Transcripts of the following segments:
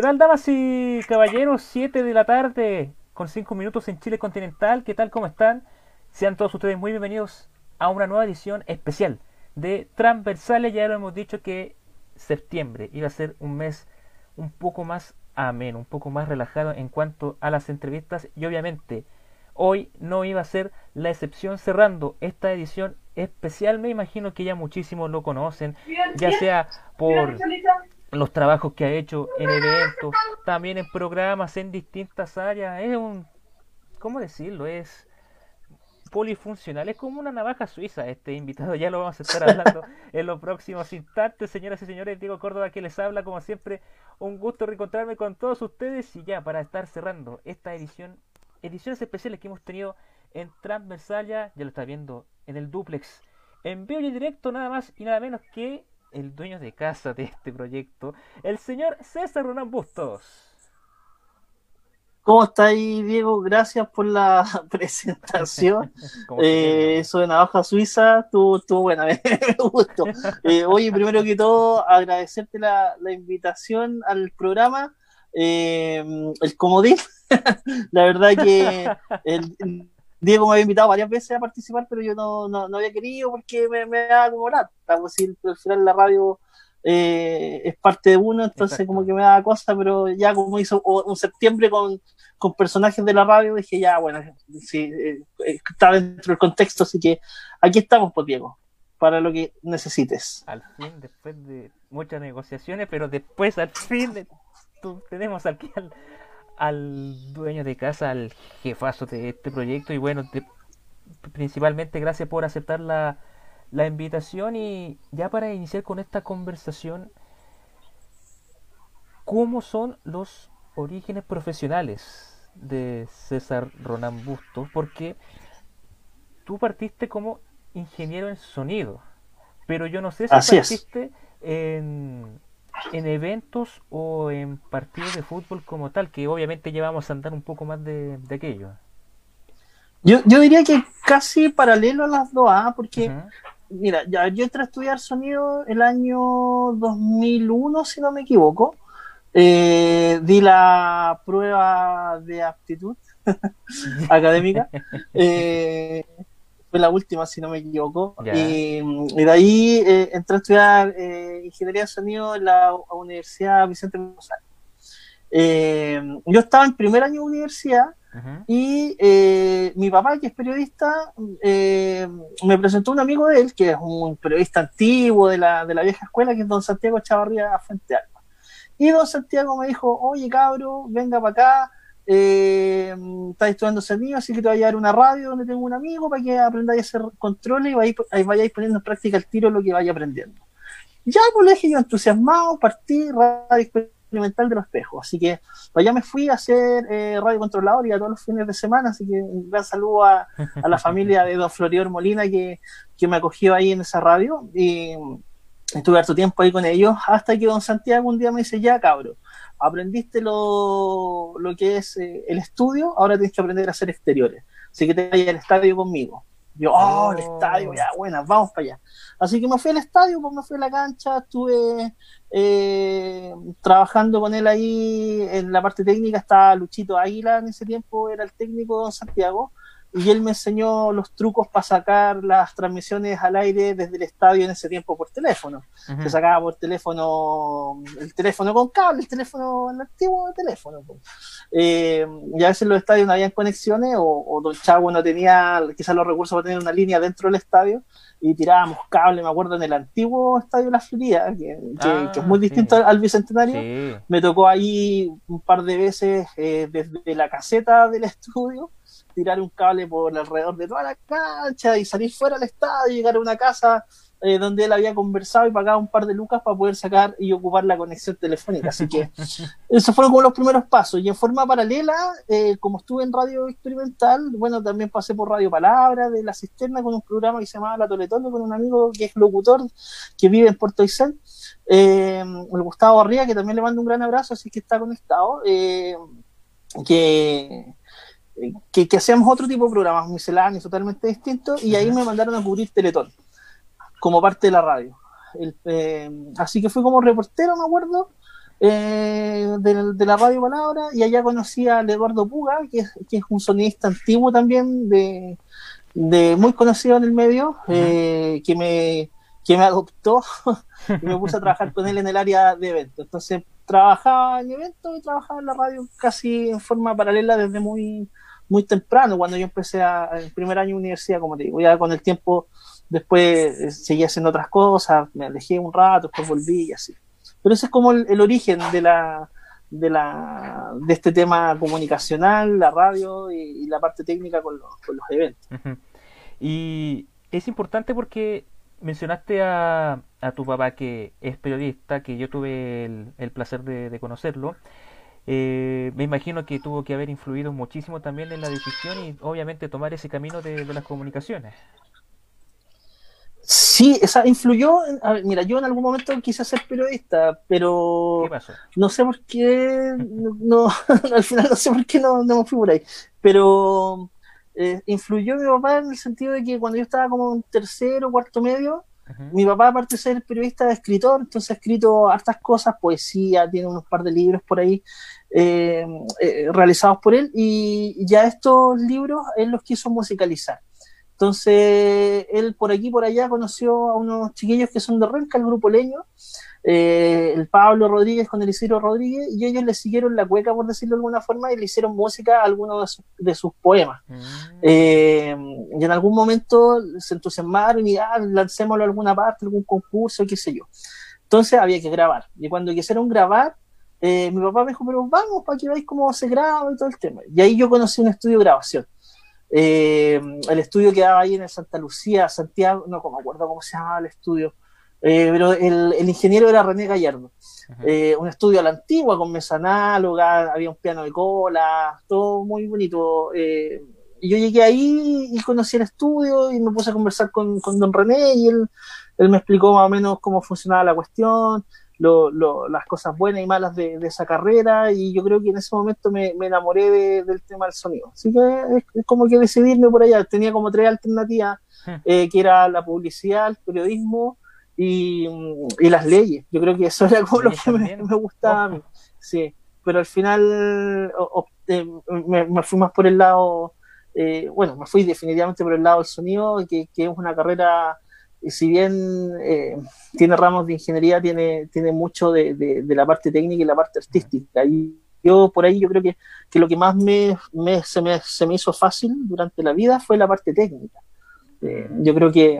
¿Qué tal, damas y caballeros? 7 de la tarde, con 5 minutos en Chile continental. ¿Qué tal? ¿Cómo están? Sean todos ustedes muy bienvenidos a una nueva edición especial de Transversales. Ya lo hemos dicho que septiembre iba a ser un mes un poco más ameno, un poco más relajado en cuanto a las entrevistas y obviamente hoy no iba a ser la excepción cerrando esta edición especial. Me imagino que ya muchísimos lo conocen, ya sea por los trabajos que ha hecho en eventos, también en programas en distintas áreas. Es un, ¿cómo decirlo? Es polifuncional, es como una navaja suiza este invitado, ya lo vamos a estar hablando en los próximos instantes, señoras y señores, Diego Córdoba que les habla, como siempre, un gusto reencontrarme con todos ustedes y ya para estar cerrando esta edición, ediciones especiales que hemos tenido en Transversalia, ya lo está viendo en el duplex, en vivo y directo nada más y nada menos que el dueño de casa de este proyecto, el señor César Ronán Bustos. ¿Cómo está ahí, Diego? Gracias por la presentación. eh, Navaja Suiza estuvo, buena, me, gustó. Eh, oye, primero que todo, agradecerte la, invitación al programa. Eh, el comodín, la verdad que el, Diego me había invitado varias veces a participar, pero yo no, no, había querido porque me, me da como lata. Pues, al final la radio eh, es parte de uno, entonces como que me da cosa, pero ya como hizo un septiembre con, con personajes de la radio, dije ya, bueno, sí, eh, está dentro del contexto, así que aquí estamos, pues Diego, para lo que necesites. Al fin, después de muchas negociaciones, pero después al fin tenemos aquí al, al dueño de casa, al jefazo de este proyecto y bueno, principalmente gracias por aceptar la, la invitación y ya para iniciar con esta conversación, ¿cómo son los orígenes profesionales de César Ronan Bustos? Porque tú partiste como ingeniero en sonido, pero yo no sé si partiste en en eventos o en partidos de fútbol como tal, que obviamente llevamos a andar un poco más de, aquello. Yo, yo diría que casi paralelo a las dos, ¿ah? porque, mira, ya, yo entré a estudiar sonido el año 2001, si no me equivoco. Eh, di la prueba de aptitud académica. Eh, fue la última, si no me equivoco. Y, de ahí eh, entré a estudiar eh, ingeniería de sonido en la Universidad Vicente González. Eh, yo estaba en primer año de universidad y mi papá, que es periodista, me presentó un amigo de él, que es un periodista antiguo de la, de la vieja escuela, que es don Santiago Chavarría Fuente Alba. Y don Santiago me dijo, oye cabro, venga para acá, eh, estás estudiando sonido, así que te voy a llevar una radio donde tengo un amigo para que aprendáis a hacer controles y vayáis, vayáis poniendo en práctica el tiro lo que vaya aprendiendo. Ya, pues le dije yo entusiasmado, partí radio experimental de los espejos, así que allá me fui a hacer eh, radio controlador y a todos los fines de semana, así que un gran saludo a, la familia de don Floridor Molina que, que me acogió ahí en esa radio. Y estuve harto tiempo ahí con ellos hasta que don Santiago un día me dice, ya cabro, aprendiste lo, lo que es eh, el estudio, ahora tienes que aprender a hacer exteriores. Así que te vayas al estadio conmigo. Yo, oh, el oh. estadio, ya, buena, vamos para allá. Así que me fui al estadio, pues me fui a la cancha, estuve eh, trabajando con él ahí en la parte técnica, estaba Luchito Águila en ese tiempo, era el técnico de Santiago, y él me enseñó los trucos para sacar las transmisiones al aire desde el estadio en ese tiempo por teléfono. Se sacaba por teléfono, el teléfono con cable, el teléfono, el antiguo teléfono. Eh, y a veces los estadios no habían conexiones o, Don Chavo no tenía quizás los recursos para tener una línea dentro del estadio y tirábamos cable, me acuerdo, en el antiguo estadio La Florida, que, que, es muy ah, distinto al, Bicentenario. Me tocó ahí un par de veces eh, desde la caseta del estudio tirar un cable por alrededor de toda la cancha y salir fuera del estadio, llegar a una casa eh, donde él había conversado y pagaba un par de lucas para poder sacar y ocupar la conexión telefónica. Así que esos fueron como los primeros pasos. Y en forma paralela, eh, como estuve en radio experimental, bueno, también pasé por Radio Palabra de la Cisterna con un programa que se llamaba La Toletón con un amigo que es locutor, que vive en Puerto Aysén, eh, el Gustavo Arria, que también le mando un gran abrazo, así que está conectado. Eh, que que, hacíamos otro tipo de programas misceláneos totalmente distintos y ahí me mandaron a cubrir Teletón como parte de la radio. Eh, así que fui como reportero, me acuerdo, eh, de, la radio Palabra y allá conocí a Eduardo Puga, que es, que es un sonidista antiguo también, de, de muy conocido en el medio, eh, que, me, que me adoptó y me puse a trabajar con él en el área de eventos. Entonces trabajaba en eventos y trabajaba en la radio casi en forma paralela desde muy, muy temprano, cuando yo empecé a, el primer año de universidad, como te digo, ya con el tiempo después eh, seguí haciendo otras cosas, me alejé un rato, después volví y así. Pero ese es como el, origen de la, de la de este tema comunicacional, la radio y, la parte técnica con los, con los eventos. Y es importante porque mencionaste a, a, tu papá que es periodista, que yo tuve el, placer de, conocerlo. Eh, me imagino que tuvo que haber influido muchísimo también en la decisión y obviamente tomar ese camino de las comunicaciones. Sí, esa influyó. mira, yo en algún momento quise ser periodista, pero no sé por qué, no, al final no sé por qué no, no me fui por ahí. Pero eh, influyó mi papá en el sentido de que cuando yo estaba como en tercero, cuarto medio, mi papá, aparte de ser periodista, es escritor, entonces ha escrito hartas cosas, poesía, tiene unos par de libros por ahí eh, eh, realizados por él, y ya estos libros él los quiso musicalizar. Entonces, él por aquí por allá conoció a unos chiquillos que son de Renca, el grupo Leño, eh, el Pablo Rodríguez con el Isidro Rodríguez, y ellos le siguieron la cueca, por decirlo de alguna forma, y le hicieron música a algunos de, sus poemas. Mm. Eh, y en algún momento se entusiasmaron y ah, lancémoslo a alguna parte, algún concurso, qué sé yo. Entonces había que grabar. Y cuando quisieron grabar, eh, mi papá me dijo, pero vamos para que veáis cómo se graba y todo el tema. Y ahí yo conocí un estudio de grabación. El estudio quedaba ahí en el Santa Lucía, Santiago, no me acuerdo cómo se llamaba el estudio, eh, pero el, ingeniero era René Gallardo. Eh, un estudio a la antigua, con mesa análoga, había un piano de cola, todo muy bonito. y yo llegué ahí y conocí el estudio y me puse a conversar con, con don René y él, él me explicó más o menos cómo funcionaba la cuestión lo, las cosas buenas y malas de, esa carrera y yo creo que en ese momento me, enamoré del tema del sonido. Así que es, como que decidirme por allá. Tenía como tres alternativas, hmm. eh, que era la publicidad, el periodismo y, las leyes. Yo creo que eso era como lo que me, gustaba a mí. Sí, pero al final me, fui más por el lado, eh, bueno, me fui definitivamente por el lado del sonido, que, que es una carrera y si bien eh, tiene ramos de ingeniería, tiene, tiene mucho de, de, la parte técnica y la parte artística. Y yo por ahí yo creo que, que lo que más me, me, se, me, se, me, hizo fácil durante la vida fue la parte técnica. Eh, yo creo que,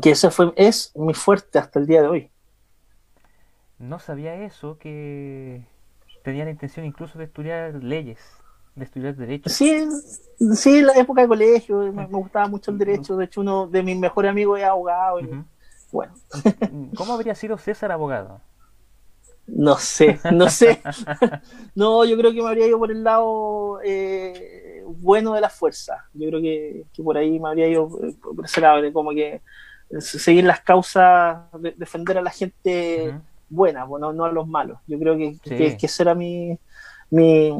que ese fue, es muy fuerte hasta el día de hoy. No sabía eso, que tenía la intención incluso de estudiar leyes de estudiar Derecho. Sí, sí, en la época de colegio me, gustaba mucho el Derecho. De hecho, uno de mis mejores amigos es abogado. Bueno. ¿Cómo habría sido César abogado? No sé, no sé. no, yo creo que me habría ido por el lado eh, bueno de la fuerza. Yo creo que, por ahí me habría ido eh, por ese lado, como que seguir las causas, defender a la gente buena, bueno, no a los malos. Yo creo que, que, que ese era mi, mi,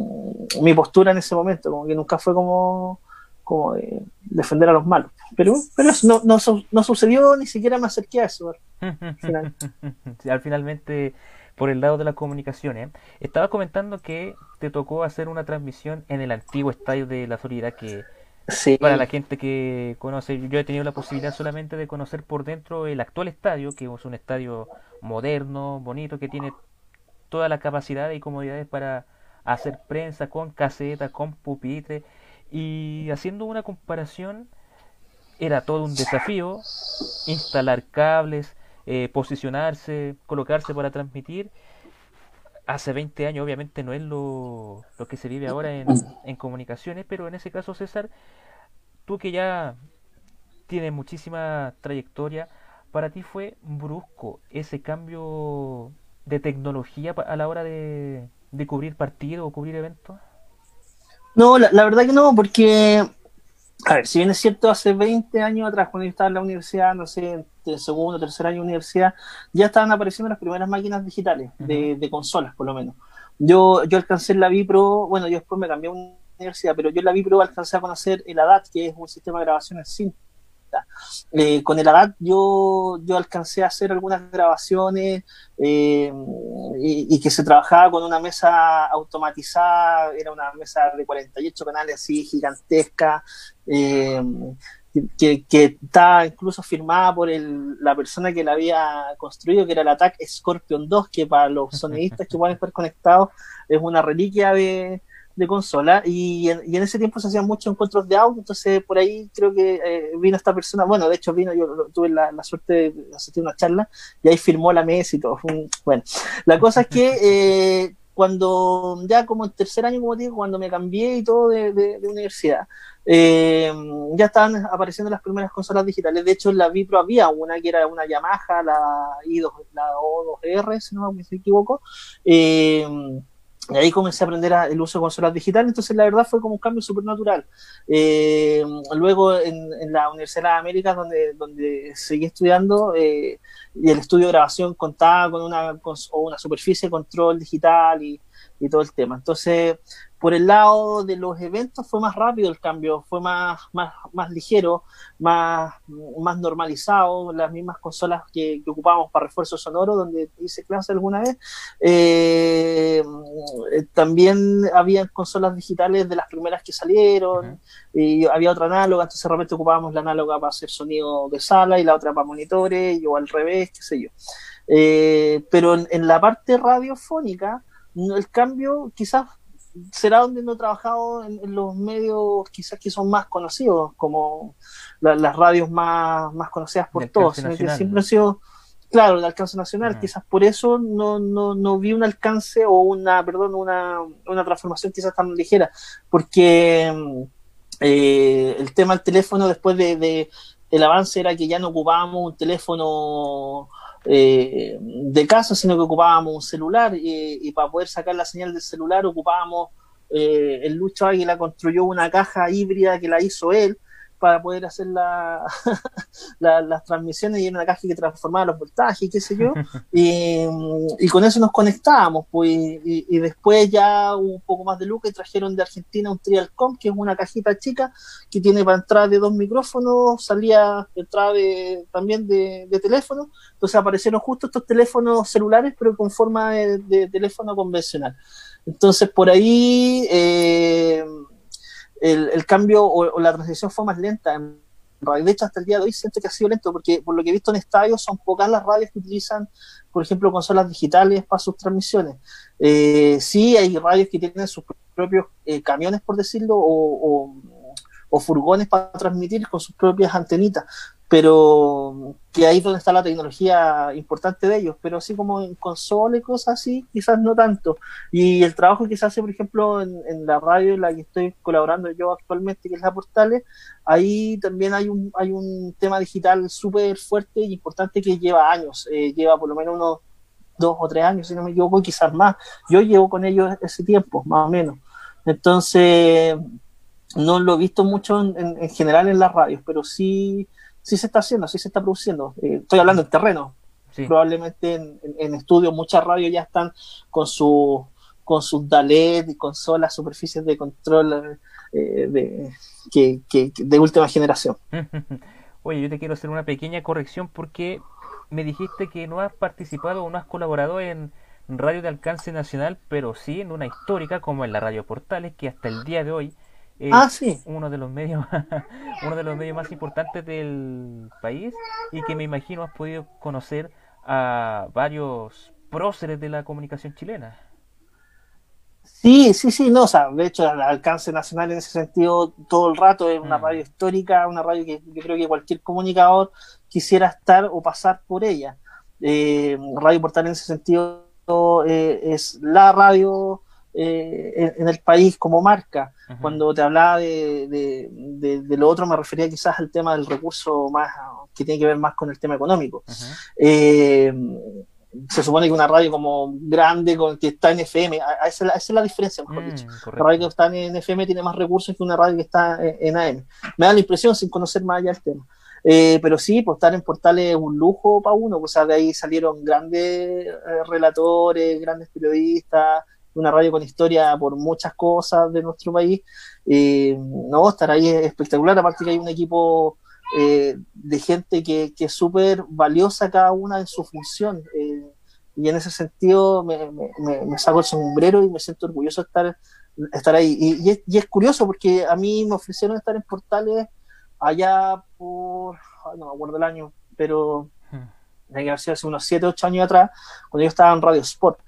mi postura en ese momento, como que nunca fue como, como defender a los malos. Pero, pero no, no, no, sucedió, ni siquiera me acerqué a eso. Al, final. al finalmente, por el lado de las comunicaciones, estaba comentando que te tocó hacer una transmisión en el antiguo estadio de la Florida que para la gente que conoce, yo he tenido la posibilidad solamente de conocer por dentro el actual estadio, que es un estadio moderno, bonito, que tiene toda la capacidad y comodidades para hacer prensa con caseta, con pupitre y haciendo una comparación era todo un desafío instalar cables, eh, posicionarse, colocarse para transmitir. Hace 20 años obviamente no es lo, lo que se vive ahora en, en comunicaciones, pero en ese caso César, tú que ya tienes muchísima trayectoria, para ti fue brusco ese cambio de tecnología a la hora de, de cubrir partidos o cubrir eventos? No, la, verdad que no, porque, a ver, si bien es cierto, hace 20 años atrás, cuando yo estaba en la universidad, no sé, de segundo, tercer año de universidad, ya estaban apareciendo las primeras máquinas digitales, de, consolas por lo menos. Yo, yo alcancé la Vipro, bueno, yo después me cambié a una universidad, pero yo en la Vipro alcancé a conocer el ADAT, que es un sistema de grabación en Eh, con el ADAT yo, yo alcancé a hacer algunas grabaciones eh, y, que se trabajaba con una mesa automatizada, era una mesa de 48 canales así gigantesca. Eh, que, que, está incluso firmada por el, la persona que la había construido, que era el Attack Scorpion 2, que para los sonidistas que pueden estar conectados es una reliquia de, de consola. Y en, y en, ese tiempo se hacían muchos encuentros de audio, entonces por ahí creo que eh, vino esta persona, bueno, de hecho vino, yo tuve la, la, suerte de asistir a una charla y ahí firmó la mesa y todo. Bueno, la cosa es que eh, cuando ya como en tercer año, como digo, cuando me cambié y todo de, de, de universidad, eh, ya estaban apareciendo las primeras consolas digitales. De hecho, en la Vipro había una que era una Yamaha, la, I2, la O2R, si no me equivoco. Eh, y ahí comencé a aprender el uso de consolas digitales, entonces la verdad fue como un cambio súper natural. Eh, luego en, en, la Universidad de las Américas, donde, donde seguí estudiando, eh, y el estudio de grabación contaba con una, con, una superficie de control digital y, y todo el tema. Entonces, por el lado de los eventos fue más rápido el cambio, fue más, más, más ligero, más, más normalizado, las mismas consolas que, que ocupábamos para refuerzo sonoro, donde hice clase alguna vez. Eh, también había consolas digitales de las primeras que salieron, uh -huh. y había otra análoga, entonces realmente ocupábamos la análoga para hacer sonido de sala y la otra para monitores, o al revés, qué sé yo. Eh, pero en, en la parte radiofónica, el cambio quizás será donde no he trabajado en, en, los medios quizás que son más conocidos, como la, las radios más, más conocidas por todos, que siempre han sido, claro, de alcance nacional. Uh -huh. Quizás por eso no, no, no, vi un alcance o una, perdón, una, una transformación quizás tan ligera, porque eh, el tema del teléfono después de, de, el avance era que ya no ocupábamos un teléfono eh, de casa, sino que ocupábamos un celular y, y, para poder sacar la señal del celular ocupábamos, eh, el Lucho Águila construyó una caja híbrida que la hizo él para poder hacer la, la, las transmisiones y era una caja que transformaba los voltajes y qué sé yo, y, y con eso nos conectábamos, pues, y, y, después ya un poco más de luz y trajeron de Argentina un Trialcom, que es una cajita chica que tiene para entrar de dos micrófonos, salía entrada de, también de, de teléfono, entonces aparecieron justo estos teléfonos celulares, pero con forma de, de teléfono convencional. Entonces por ahí eh, el, el, cambio o, la transición fue más lenta. De hecho, hasta el día de hoy siento que ha sido lento porque por lo que he visto en estadios son pocas las radios que utilizan, por ejemplo, consolas digitales para sus transmisiones. Eh, sí, hay radios que tienen sus propios eh, camiones, por decirlo, o, o furgones para transmitir con sus propias antenitas, pero que ahí es donde está la tecnología importante de ellos, pero así como en consola y cosas así, quizás no tanto. Y el trabajo que se hace, por ejemplo, en, la radio en la que estoy colaborando yo actualmente, que es la Portales, ahí también hay un, hay un tema digital súper fuerte y importante que lleva años, eh, lleva por lo menos unos dos o tres años, si no me equivoco, quizás más. Yo llevo con ellos ese tiempo, más o menos. Entonces, no lo he visto mucho en, en general en las radios, pero sí sí se está haciendo, sí se está produciendo. Eh, estoy hablando en terreno. Sí. Probablemente en, en, en estudio muchas radios ya están con su con sus DALED y consolas, superficies de control eh, de, que, que, de última generación. Oye, yo te quiero hacer una pequeña corrección porque me dijiste que no has participado o no has colaborado en radio de alcance nacional, pero sí en una histórica como en la Radio Portales, que hasta el día de hoy es ah, sí. uno de los medios uno de los medios más importantes del país y que me imagino has podido conocer a varios próceres de la comunicación chilena. Sí, sí, sí, no, o sea, de hecho, el alcance nacional en ese sentido todo el rato es una mm. radio histórica, una radio que yo creo que cualquier comunicador quisiera estar o pasar por ella. Eh, radio Portal en ese sentido eh, es la radio eh, en, el país como marca. Uh -huh. Cuando te hablaba de, de, de, de, lo otro, me refería quizás al tema del recurso más que tiene que ver más con el tema económico. Uh -huh. eh, se supone que una radio como grande, con, que está en FM, a, esa, esa, es la diferencia, mejor mm, dicho. La radio que está en FM tiene más recursos que una radio que está en, AM. Me da la impresión, sin conocer más allá el tema. Eh, pero sí, pues estar en portales es un lujo para uno, pues de ahí salieron grandes eh, relatores, grandes periodistas, una radio con historia por muchas cosas de nuestro país. Eh, no, estar ahí es espectacular, aparte que hay un equipo de gente que, que es súper valiosa cada una en su función. y en ese sentido me, me, saco el sombrero y me siento orgulloso de estar, estar ahí. Y, es, y, es, curioso porque a mí me ofrecieron estar en portales allá por, no me acuerdo el año, pero que hace unos 7, 8 años atrás, cuando yo estaba en Radio Sport.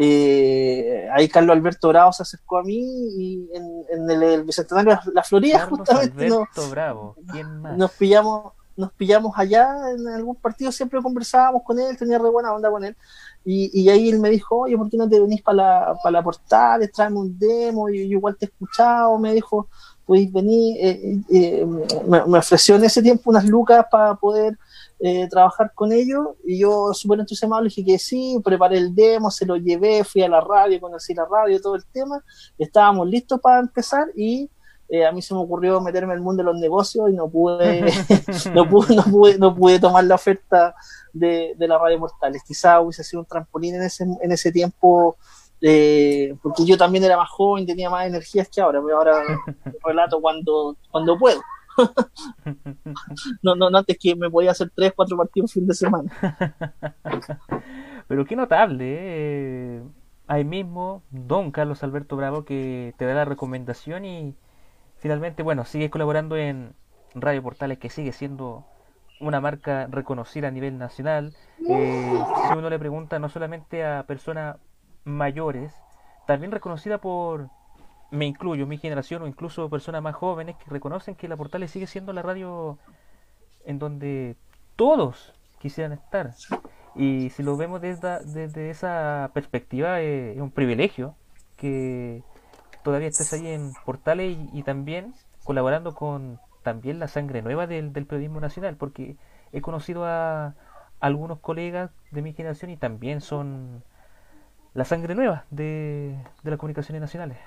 Eh, ahí Carlos Alberto Bravo se acercó a mí y en, el, Bicentenario de la Florida justamente nos, pillamos nos pillamos allá en algún partido, siempre conversábamos con él, tenía re buena onda con él. Y, ahí él me dijo, oye, ¿por qué no te venís para la, para la portal? Tráeme un demo, y yo igual te he escuchado, me dijo, podéis venir. Eh, eh, me, me, ofreció en ese tiempo unas lucas para poder eh, trabajar con ellos y yo súper entusiasmado le dije que sí, preparé el demo, se lo llevé, fui a la radio, conocí la radio, todo el tema, estábamos listos para empezar y eh, a mí se me ocurrió meterme en el mundo de los negocios y no pude, no, pude, no, pude, no pude tomar la oferta de, de la radio Mortales. Quizá hubiese sido un trampolín en ese, en ese tiempo eh, porque yo también era más joven, tenía más energías que ahora, pero ahora relato cuando, cuando puedo. No, no, no, antes que me podía hacer tres, cuatro partidos fin de semana. Pero qué notable, ¿eh? Ahí mismo, don Carlos Alberto Bravo, que te da la recomendación y finalmente, bueno, sigues colaborando en Radio Portales, que sigue siendo una marca reconocida a nivel nacional. Eh, si uno le pregunta no solamente a personas mayores, también reconocida por me incluyo, mi generación o incluso personas más jóvenes que reconocen que la Portales sigue siendo la radio en donde todos quisieran estar. Y si lo vemos desde, desde esa perspectiva, eh, es un privilegio que todavía estés ahí en Portales y, también colaborando con también la sangre nueva del, del, periodismo nacional, porque he conocido a algunos colegas de mi generación y también son la sangre nueva de, de las comunicaciones nacionales.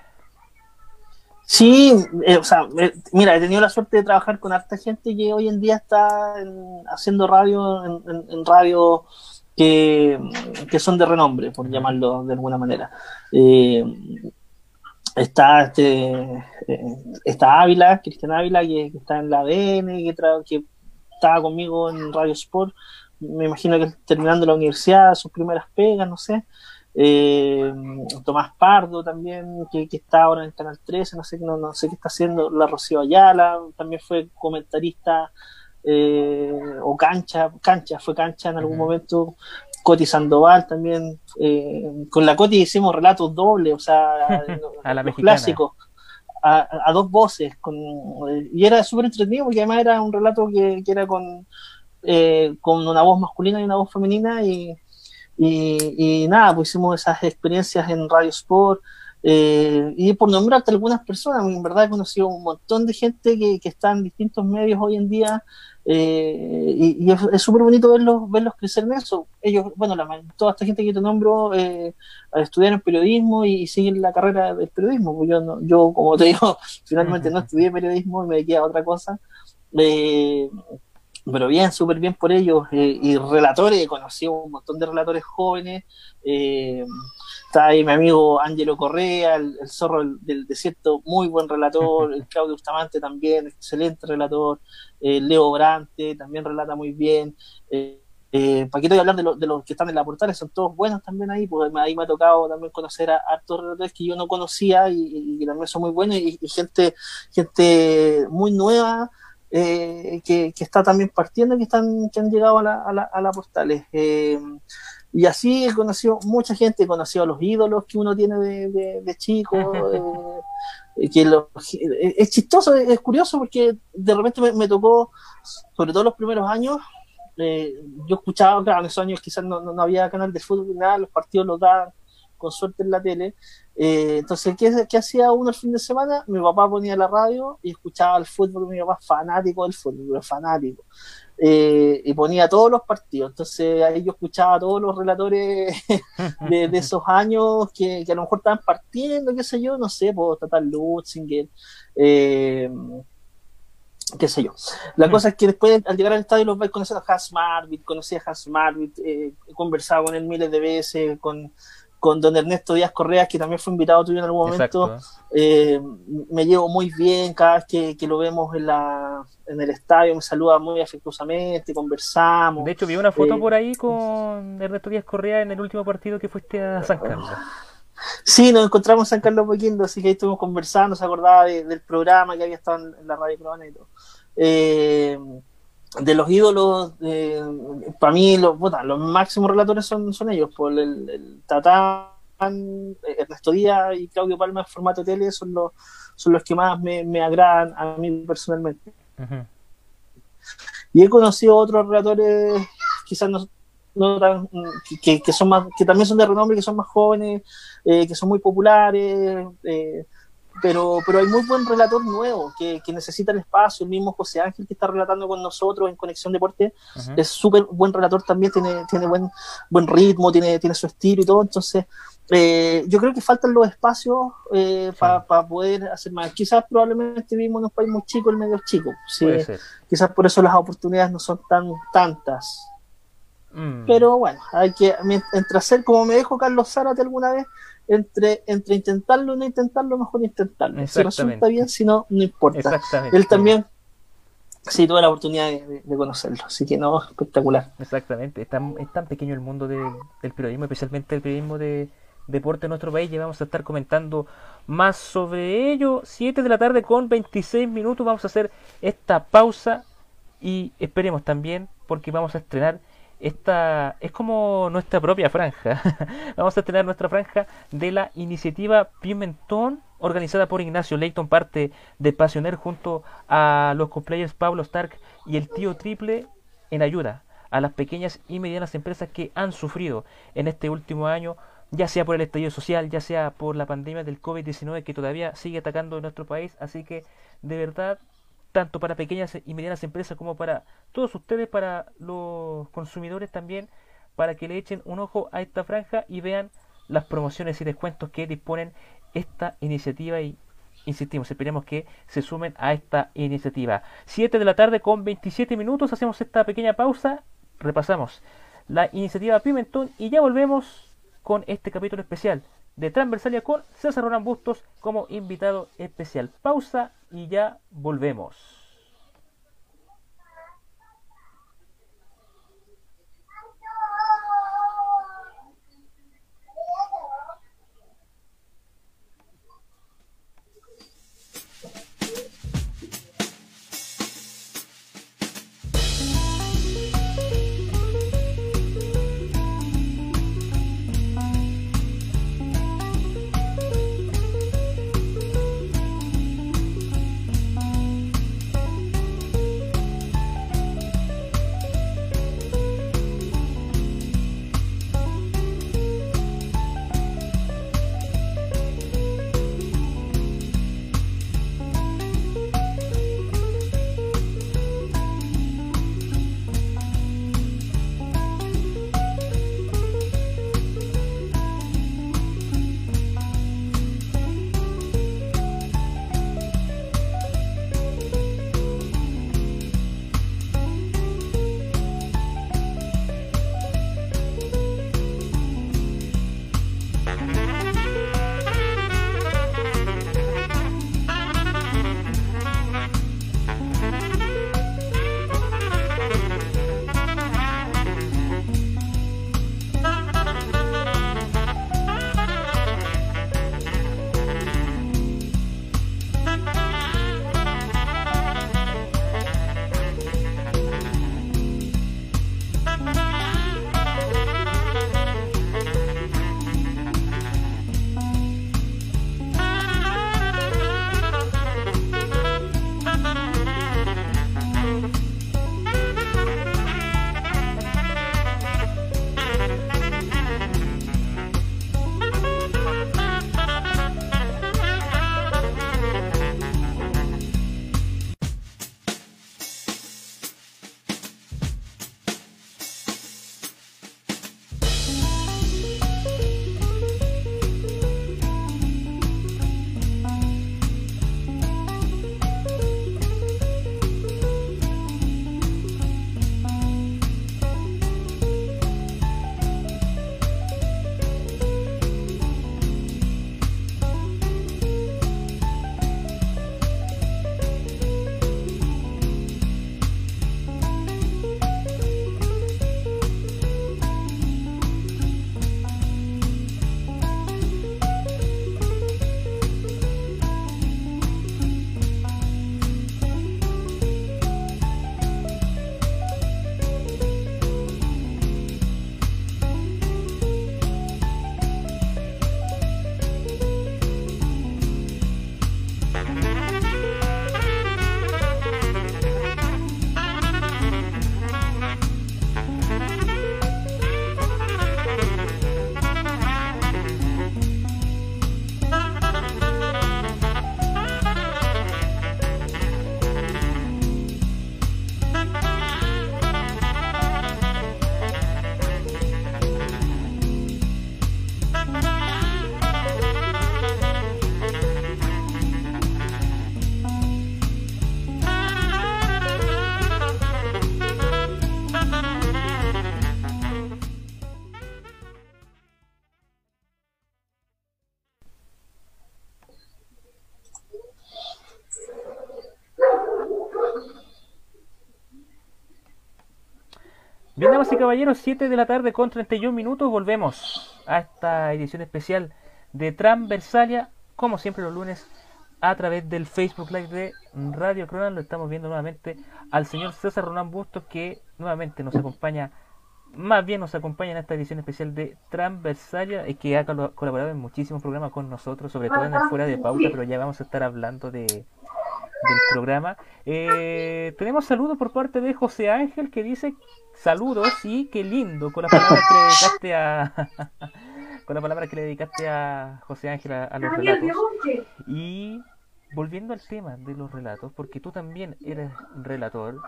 Sí, eh, o sea, eh, mira, he tenido la suerte de trabajar con harta gente que hoy en día está haciendo radio en, radio que, son de renombre, por llamarlo de alguna manera. Eh, está este está Ávila, Cristian Ávila, que, está en la ADN, que, que estaba conmigo en Radio Sport, me imagino que terminando la universidad, sus primeras pegas, no sé. Eh, Tomás Pardo también, que, está ahora en Canal 13, no sé, no, no sé qué está haciendo, la Rocío Ayala, también fue comentarista, eh, o cancha, cancha, fue cancha en algún momento, Coti Sandoval también, eh, con la Coti hicimos relatos dobles, o sea, a la clásicos. A, dos voces con, y era súper entretenido porque además era un relato que, que era con, con una voz masculina y una voz femenina y, y, nada, pues hicimos esas experiencias en Radio Sport. Eh, y por nombrarte algunas personas, en verdad he conocido un montón de gente que, que está en distintos medios hoy en día eh, y, es súper bonito verlos, verlos crecer en eso. Ellos, bueno, la, toda esta gente que te nombro eh, estudiaron periodismo y, siguen la carrera del periodismo. Pues yo, yo, como te digo, finalmente no estudié periodismo y me dediqué a otra cosa. Pero bien, súper bien por ellos. Eh, y relatores, conocí un montón de relatores jóvenes. Eh, está ahí mi amigo Ángelo Correa, el, zorro del, desierto, muy buen relator. El Claudio Bustamante también, excelente relator. Eh, Leo Brante también relata muy bien. Eh, eh, Paquito, y hablar de, de, los que están en la portal, son todos buenos también ahí, porque ahí me ha tocado también conocer a hartos relatores que yo no conocía y, y, también son muy buenos y, y gente, gente muy nueva eh, que, está también partiendo, que, están, que han llegado a la, a la, a la Portales. Eh, y así he conocido mucha gente, he conocido a los ídolos que uno tiene de, de, chico. Eh, que es chistoso, es curioso porque de repente me, tocó, sobre todo los primeros años, yo escuchaba, claro, en esos años quizás no, no, había canal de fútbol, nada, los partidos los daban con suerte en la tele, eh, entonces, ¿qué, ¿qué, hacía uno el fin de semana? Mi papá ponía la radio y escuchaba el fútbol, mi papá fanático del fútbol, fanático. Eh, y ponía todos los partidos. Entonces ahí yo escuchaba a todos los relatores de, esos años que, a lo mejor estaban partiendo, qué sé yo, no sé, por Tata Lutzinger, eh, qué sé yo. La cosa es que después al llegar al estadio los vais conociendo a Hans Marvit, conocí a Hans Marvit, he conversado con él miles de veces, con con don Ernesto Díaz Correa, que también fue invitado tuyo en algún momento. Eh, me llevo muy bien cada vez que, lo vemos en la, en el estadio, me saluda muy afectuosamente, conversamos. De hecho, vi una foto por ahí con Ernesto Díaz Correa en el último partido que fuiste a San Carlos. Sí, nos encontramos en San Carlos Poquindo, así que ahí estuvimos conversando, se acordaba del programa que había estado en, la radio Corona y todo. Eh, de los ídolos, eh, para mí los, los máximos relatores son, son ellos, por el, el Tatán, Ernesto Díaz y Claudio Palma en formato tele son los, son los que más me, me agradan a mí personalmente. Y he conocido otros relatores, quizás no, no tan, que, que, son más, que también son de renombre, que son más jóvenes, eh, que son muy populares, eh, pero, pero hay muy buen relator nuevo que, que, necesita el espacio. El mismo José Ángel que está relatando con nosotros en Conexión Deporte es súper buen relator también, tiene, tiene buen, buen ritmo, tiene, tiene su estilo y todo. Entonces, eh, yo creo que faltan los espacios eh, para poder hacer más. Quizás probablemente vivimos en un país muy chico, el medio chico. ¿sí? Quizás por eso las oportunidades no son tan tantas. Mm. Pero bueno, hay que, entre hacer, como me dijo Carlos Zárate alguna vez, entre, entre intentarlo y no intentarlo, mejor intentarlo. Si resulta bien, si no, no importa. Él también sí tuve la oportunidad de, conocerlo, así que no, espectacular. Exactamente, es tan, es tan pequeño el mundo del periodismo, especialmente el periodismo de deporte en nuestro país, y vamos a estar comentando más sobre ello. 7 de la tarde con 26 minutos, vamos a hacer esta pausa y esperemos también, porque vamos a estrenar esta es como nuestra propia franja. Vamos a tener nuestra franja de la iniciativa Pimentón, organizada por Ignacio Leighton, parte de Pasioner, junto a los cosplayers Pablo Stark y el tío Triple, en ayuda a las pequeñas y medianas empresas que han sufrido en este último año, ya sea por el estallido social, ya sea por la pandemia del COVID-19 que todavía sigue atacando en nuestro país. Así que, de verdad, tanto para pequeñas y medianas empresas como para todos ustedes, para los consumidores también, para que le echen un ojo a esta franja y vean las promociones y descuentos que disponen esta iniciativa y insistimos, esperemos que se sumen a esta iniciativa. 7 de la tarde con 27 minutos, hacemos esta pequeña pausa, repasamos la iniciativa Pimentón y ya volvemos con este capítulo especial de Transversalia con César Ronan Bustos como invitado especial. Pausa y ya volvemos. Damas y caballeros, 7 de la tarde con 31 minutos. Volvemos a esta edición especial de Transversalia, como siempre los lunes, a través del Facebook Live de Radio Cronan. Lo estamos viendo nuevamente al señor César Ronán Bustos, que nuevamente nos acompaña, más bien nos acompaña en esta edición especial de Transversalia, y que ha colaborado en muchísimos programas con nosotros, sobre todo en el Fuera de Pauta, pero ya vamos a estar hablando de del programa. Eh, tenemos saludos por parte de José Ángel que dice saludos y qué lindo con la palabra que le dedicaste a con la palabra que le dedicaste a José Ángel a, los relatos. Y volviendo al tema de los relatos, porque tú también eres relator.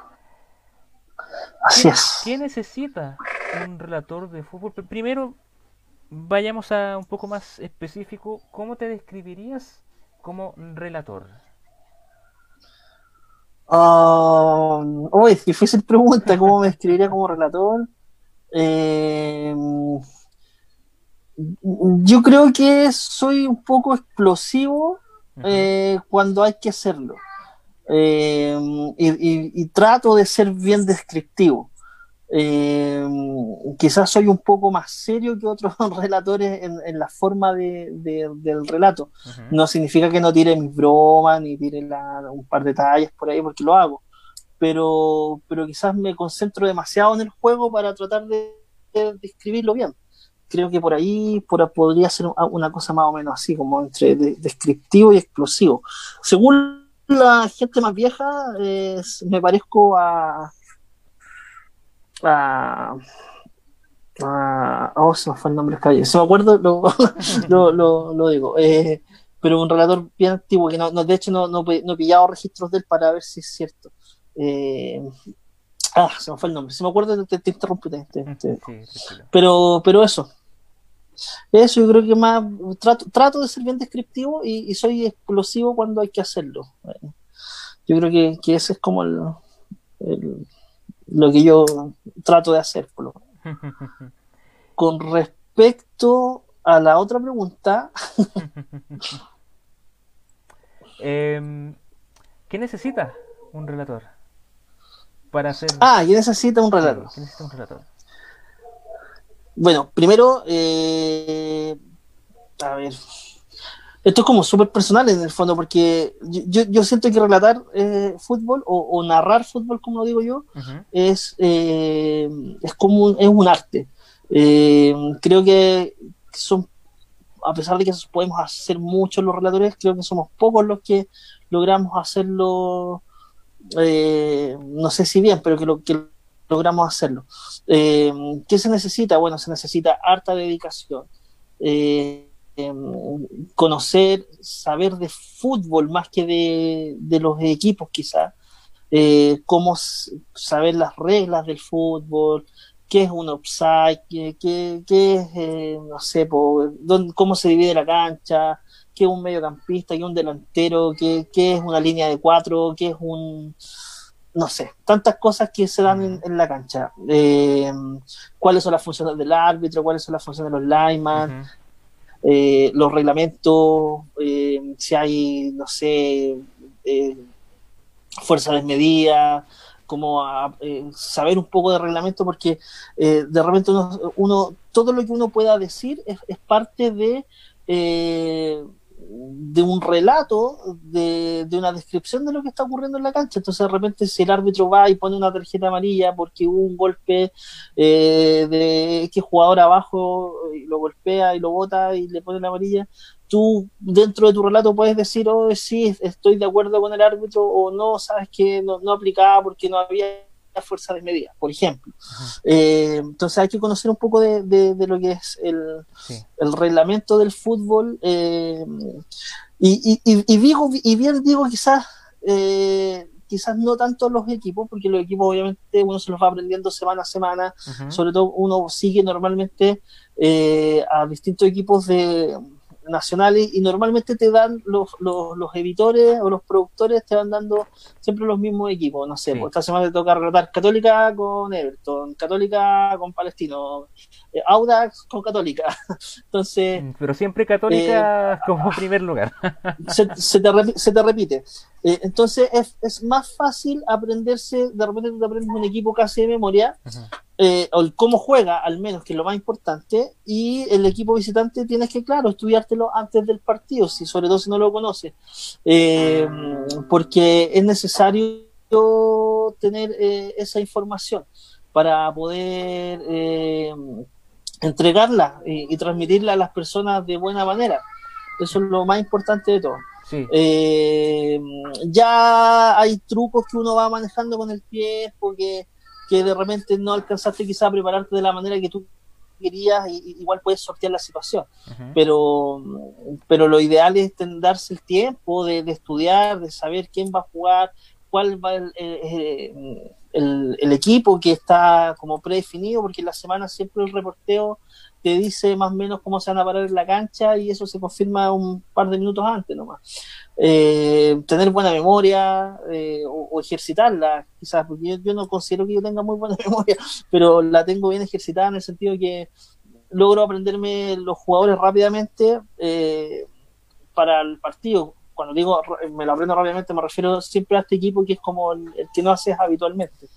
Así es. ¿Qué necesita un relator de fútbol? Primero, vayamos a un poco más específico. ¿Cómo te describirías como relator? Uh, oh, es difícil pregunta, ¿cómo me escribiría como relator? Eh, yo creo que soy un poco explosivo eh, cuando hay que hacerlo. Eh, y, trato de ser bien descriptivo. Eh, quizás soy un poco más serio que otros relatores en, la forma de, del relato. No significa que no tire mis bromas ni tire un par de detalles por ahí porque lo hago. Pero, pero quizás me concentro demasiado en el juego para tratar de, describirlo bien. Creo que por ahí por, podría ser una cosa más o menos así, como entre descriptivo y explosivo. Según la gente más vieja, me parezco a a, oh, se me fue el nombre calle. Se me acuerdo, lo, lo, digo. Eh, pero un relator bien antiguo, que no, de hecho no, no, he pillado registros de él para ver si es cierto. Eh, ah, se me fue el nombre. Se me acuerdo, te, te interrumpí. pero, pero eso. Eso yo creo que más trato, trato de ser bien descriptivo y, soy explosivo cuando hay que hacerlo. Yo creo que, que ese es como el, lo que yo trato de hacer. Con respecto a la otra pregunta. Em, ¿Qué necesita un relator? Para hacer... Ah, ¿qué necesita un relator? ¿Qué necesita un relator? Bueno, primero, eh, a ver, esto es como súper personal en el fondo, porque yo, yo siento que relatar eh, fútbol o, narrar fútbol, como lo digo yo, es, eh, es como un, es un arte. Eh, creo que son, a pesar de que podemos hacer muchos los relatores, creo que somos pocos los que logramos hacerlo, no sé si bien, pero que, lo, que logramos hacerlo. ¿Qué se necesita? Bueno, se necesita harta dedicación. Eh, Em, conocer, saber de fútbol más que de, los equipos quizás, eh, cómo saber las reglas del fútbol, qué es un offside, qué, qué, es, eh, no sé, cómo se divide la cancha, qué es un mediocampista, qué es un delantero, qué, qué es una línea de cuatro, qué es un no sé, tantas cosas que se dan en, la cancha. Eh, cuáles son las funciones del árbitro, cuáles son las funciones de los linemen, eh, los reglamentos, eh, si hay, no sé, eh, fuerza desmedida, como saber un poco de reglamento, porque de repente uno, todo lo que uno pueda decir es, es parte de de un relato, de, una descripción de lo que está ocurriendo en la cancha. Entonces, de repente, si el árbitro va y pone una tarjeta amarilla porque hubo un golpe eh, de X jugador abajo, y lo golpea y lo bota y le pone la amarilla, tú dentro de tu relato puedes decir, oh, sí, estoy de acuerdo con el árbitro, o no, sabes que no, no aplicaba porque no había fuerza de medida, por ejemplo. Eh, entonces hay que conocer un poco de, lo que es el, reglamento del fútbol. Eh, y, digo, y bien digo quizás, eh, quizás no tanto los equipos, porque los equipos obviamente uno se los va aprendiendo semana a semana, sobre todo uno sigue normalmente a distintos equipos de nacionales y normalmente te dan los, los, los, editores o los productores te van dando siempre los mismos equipos, no sé, pues esta semana te toca relatar Católica con Everton, Católica con Palestino, eh, Audax con Católica, entonces... Mm, pero siempre Católica eh, como primer lugar. se, se, te, se, te, repite. Eh, entonces es, es, más fácil aprenderse, de repente te aprendes un equipo casi de memoria, eh, o el cómo juega, al menos, que es lo más importante, y el equipo visitante tienes que, claro, estudiártelo antes del partido, si, sobre todo si no lo conoces, eh, porque es necesario tener eh, esa información para poder entregarla y, transmitirla a las personas de buena manera. Eso es lo más importante de todo. ya hay trucos que uno va manejando con el tiempo, que que de repente no alcanzaste quizá a prepararte de la manera que tú querías, y, igual puedes sortear la situación. pero, pero lo ideal es darse el tiempo de, estudiar, de saber quién va a jugar, cuál va el, el, equipo que está como predefinido, porque en la semana siempre el reporteo te dice más o menos cómo se van a parar en la cancha y eso se confirma un par de minutos antes nomás. Eh, tener buena memoria eh, o, ejercitarla, quizás, porque yo, no considero que yo tenga muy buena memoria, pero la tengo bien ejercitada en el sentido que logro aprenderme los jugadores rápidamente eh, para el partido. Cuando digo me lo aprendo rápidamente, me refiero siempre a este equipo que es como el, que no haces habitualmente.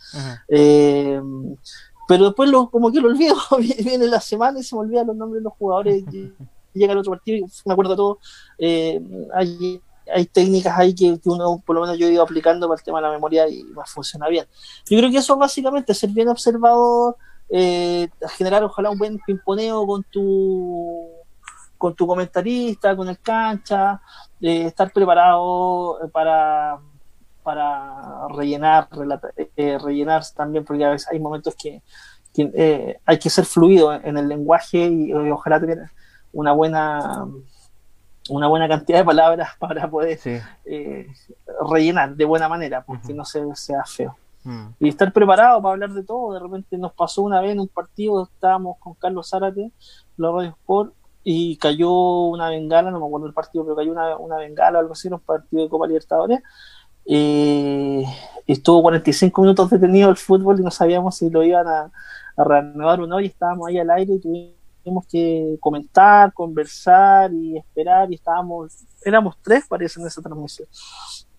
Pero después lo, como que lo olvido, viene la semana y se me olvidan los nombres de los jugadores. llega el otro partido y me acuerdo todo. Eh, hay, hay técnicas ahí que, uno, por lo menos yo he ido aplicando para el tema de la memoria y más funciona bien. Yo creo que eso básicamente, ser bien observador, eh, generar ojalá un buen pimponeo con tu con tu comentarista, con el cancha, eh, estar preparado para para rellenar, eh, rellenar también, porque a veces hay momentos que, eh, hay que ser fluido en el lenguaje y, ojalá tener una buena una buena cantidad de palabras para poder eh, rellenar de buena manera, porque no se sea feo. Mm. Y estar preparado para hablar de todo. De repente nos pasó una vez en un partido, estábamos con Carlos Zárate, los Radio Sport, y cayó una bengala, no me acuerdo el partido, pero cayó una, una bengala o algo así en un partido de Copa Libertadores y estuvo 45 minutos detenido el fútbol y no sabíamos si lo iban a, reanudar o no y estábamos ahí al aire y tuvimos que comentar, conversar y esperar y estábamos, éramos tres parece en esa transmisión.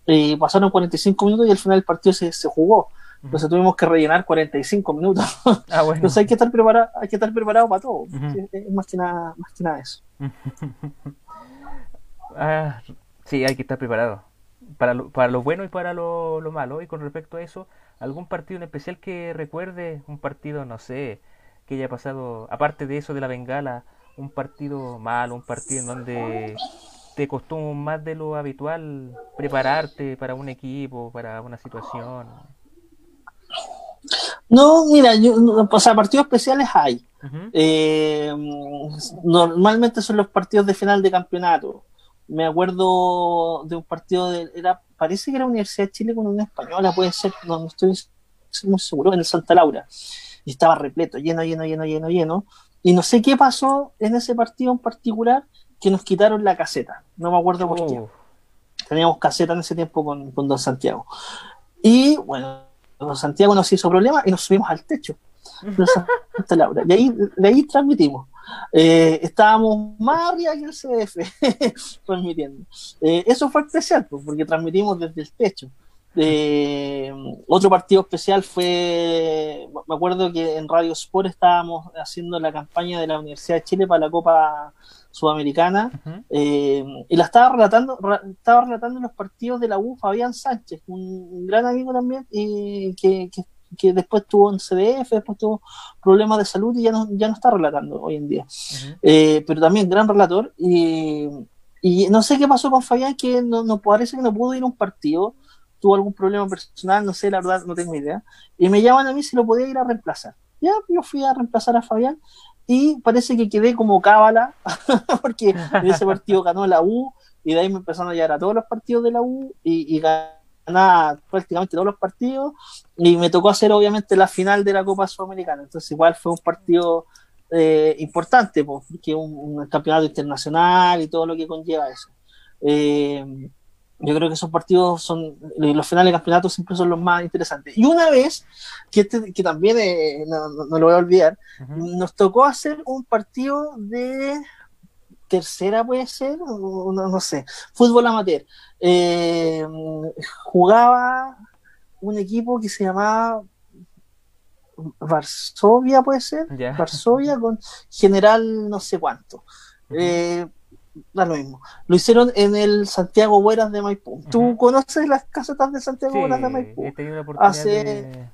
Y pasaron 45 minutos y al final el partido se, se jugó. Entonces tuvimos que rellenar 45 minutos. Ah, Entonces hay que estar preparado, hay que estar preparado para todo. es, más que nada, más que nada eso. Ah, sí, hay que estar preparado para lo, para lo bueno y para lo, malo. Y con respecto a eso, ¿algún partido en especial que recuerde? Un partido, no sé, que haya pasado, aparte de eso de la bengala, un partido malo, un partido en donde te costó más de lo habitual prepararte para un equipo, para una situación. No, mira, yo, o sea, partidos especiales hay. Eh, normalmente son los partidos de final de campeonato me acuerdo de un partido de, era, parece que era Universidad de Chile con una española, puede ser, no, estoy muy seguro, en el Santa Laura. Y estaba repleto, lleno, lleno, lleno, lleno, lleno. Y no sé qué pasó en ese partido en particular que nos quitaron la caseta. No me acuerdo por qué. Oh. Teníamos caseta en ese tiempo con, con Don Santiago. Y bueno, Don Santiago nos hizo problema y nos subimos al techo. Santa Laura. Y ahí, de ahí transmitimos. Eh, estábamos más arriba que el CDF transmitiendo. Eh, eso fue especial, pues, porque transmitimos desde el techo. Eh, otro partido especial fue, me acuerdo que en Radio Sport estábamos haciendo la campaña de la Universidad de Chile para la Copa Sudamericana y la estaba relatando, estaba relatando los partidos de la U Fabián Sánchez, un, gran amigo también, y que, que que después tuvo un CDF, después tuvo problemas de salud y ya no, ya no está relatando hoy en día. Eh, pero también gran relator. Y, y, no sé qué pasó con Fabián, que no, no parece que no pudo ir a un partido, tuvo algún problema personal, no sé, la verdad, no tengo idea. Y me llaman a mí si lo podía ir a reemplazar. Ya, yo fui a reemplazar a Fabián y parece que quedé como cábala, porque en ese partido ganó la U y de ahí me empezaron a llegar a todos los partidos de la U y, y nada prácticamente todos los partidos y me tocó hacer obviamente la final de la Copa Sudamericana. Entonces igual fue un partido eh, importante, porque un, un, campeonato internacional y todo lo que conlleva eso. Eh, yo creo que esos partidos son, los finales de campeonato siempre son los más interesantes. Y una vez, que, este, que también eh, no, lo voy a olvidar, nos tocó hacer un partido de tercera puede ser, no, no sé, fútbol amateur. Eh, jugaba un equipo que se llamaba Varsovia puede ser, Varsovia con General no sé cuánto. Eh, da lo mismo. Lo hicieron en el Santiago Hueras de Maipú. ¿Tú conoces las casetas de Santiago Hueras de Maipú? He tenido la oportunidad hace,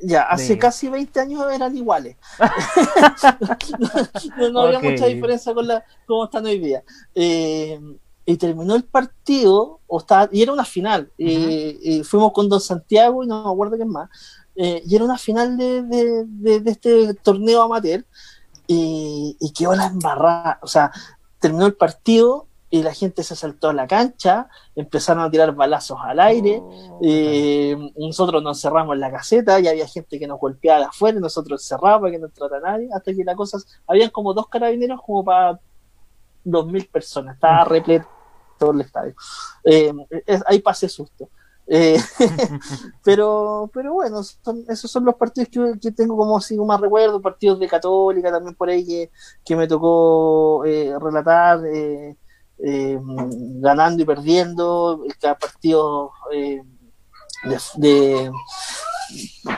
Ya, hace casi 20 años eran iguales. no, había mucha diferencia con la cómo están hoy día. Eh, y terminó el partido, o estaba, y era una final. y, fuimos con Don Santiago y no me acuerdo quién más. Eh, y era una final de, de, de, este torneo amateur. Y, y quedó la embarrada. O sea, terminó el partido y la gente se saltó a la cancha, empezaron a tirar balazos al aire, oh, eh, nosotros nos cerramos en la caseta y había gente que nos golpeaba de afuera nosotros cerramos para que no entrara nadie, hasta que la cosa, habían como dos carabineros como para dos mil personas, estaba repleto todo el estadio. Eh, ahí pasé susto. Eh, pero, pero bueno, esos son los partidos que, tengo como así más recuerdo, partidos de Católica también por ahí que, que me tocó relatar, eh, ganando y perdiendo, cada partido de,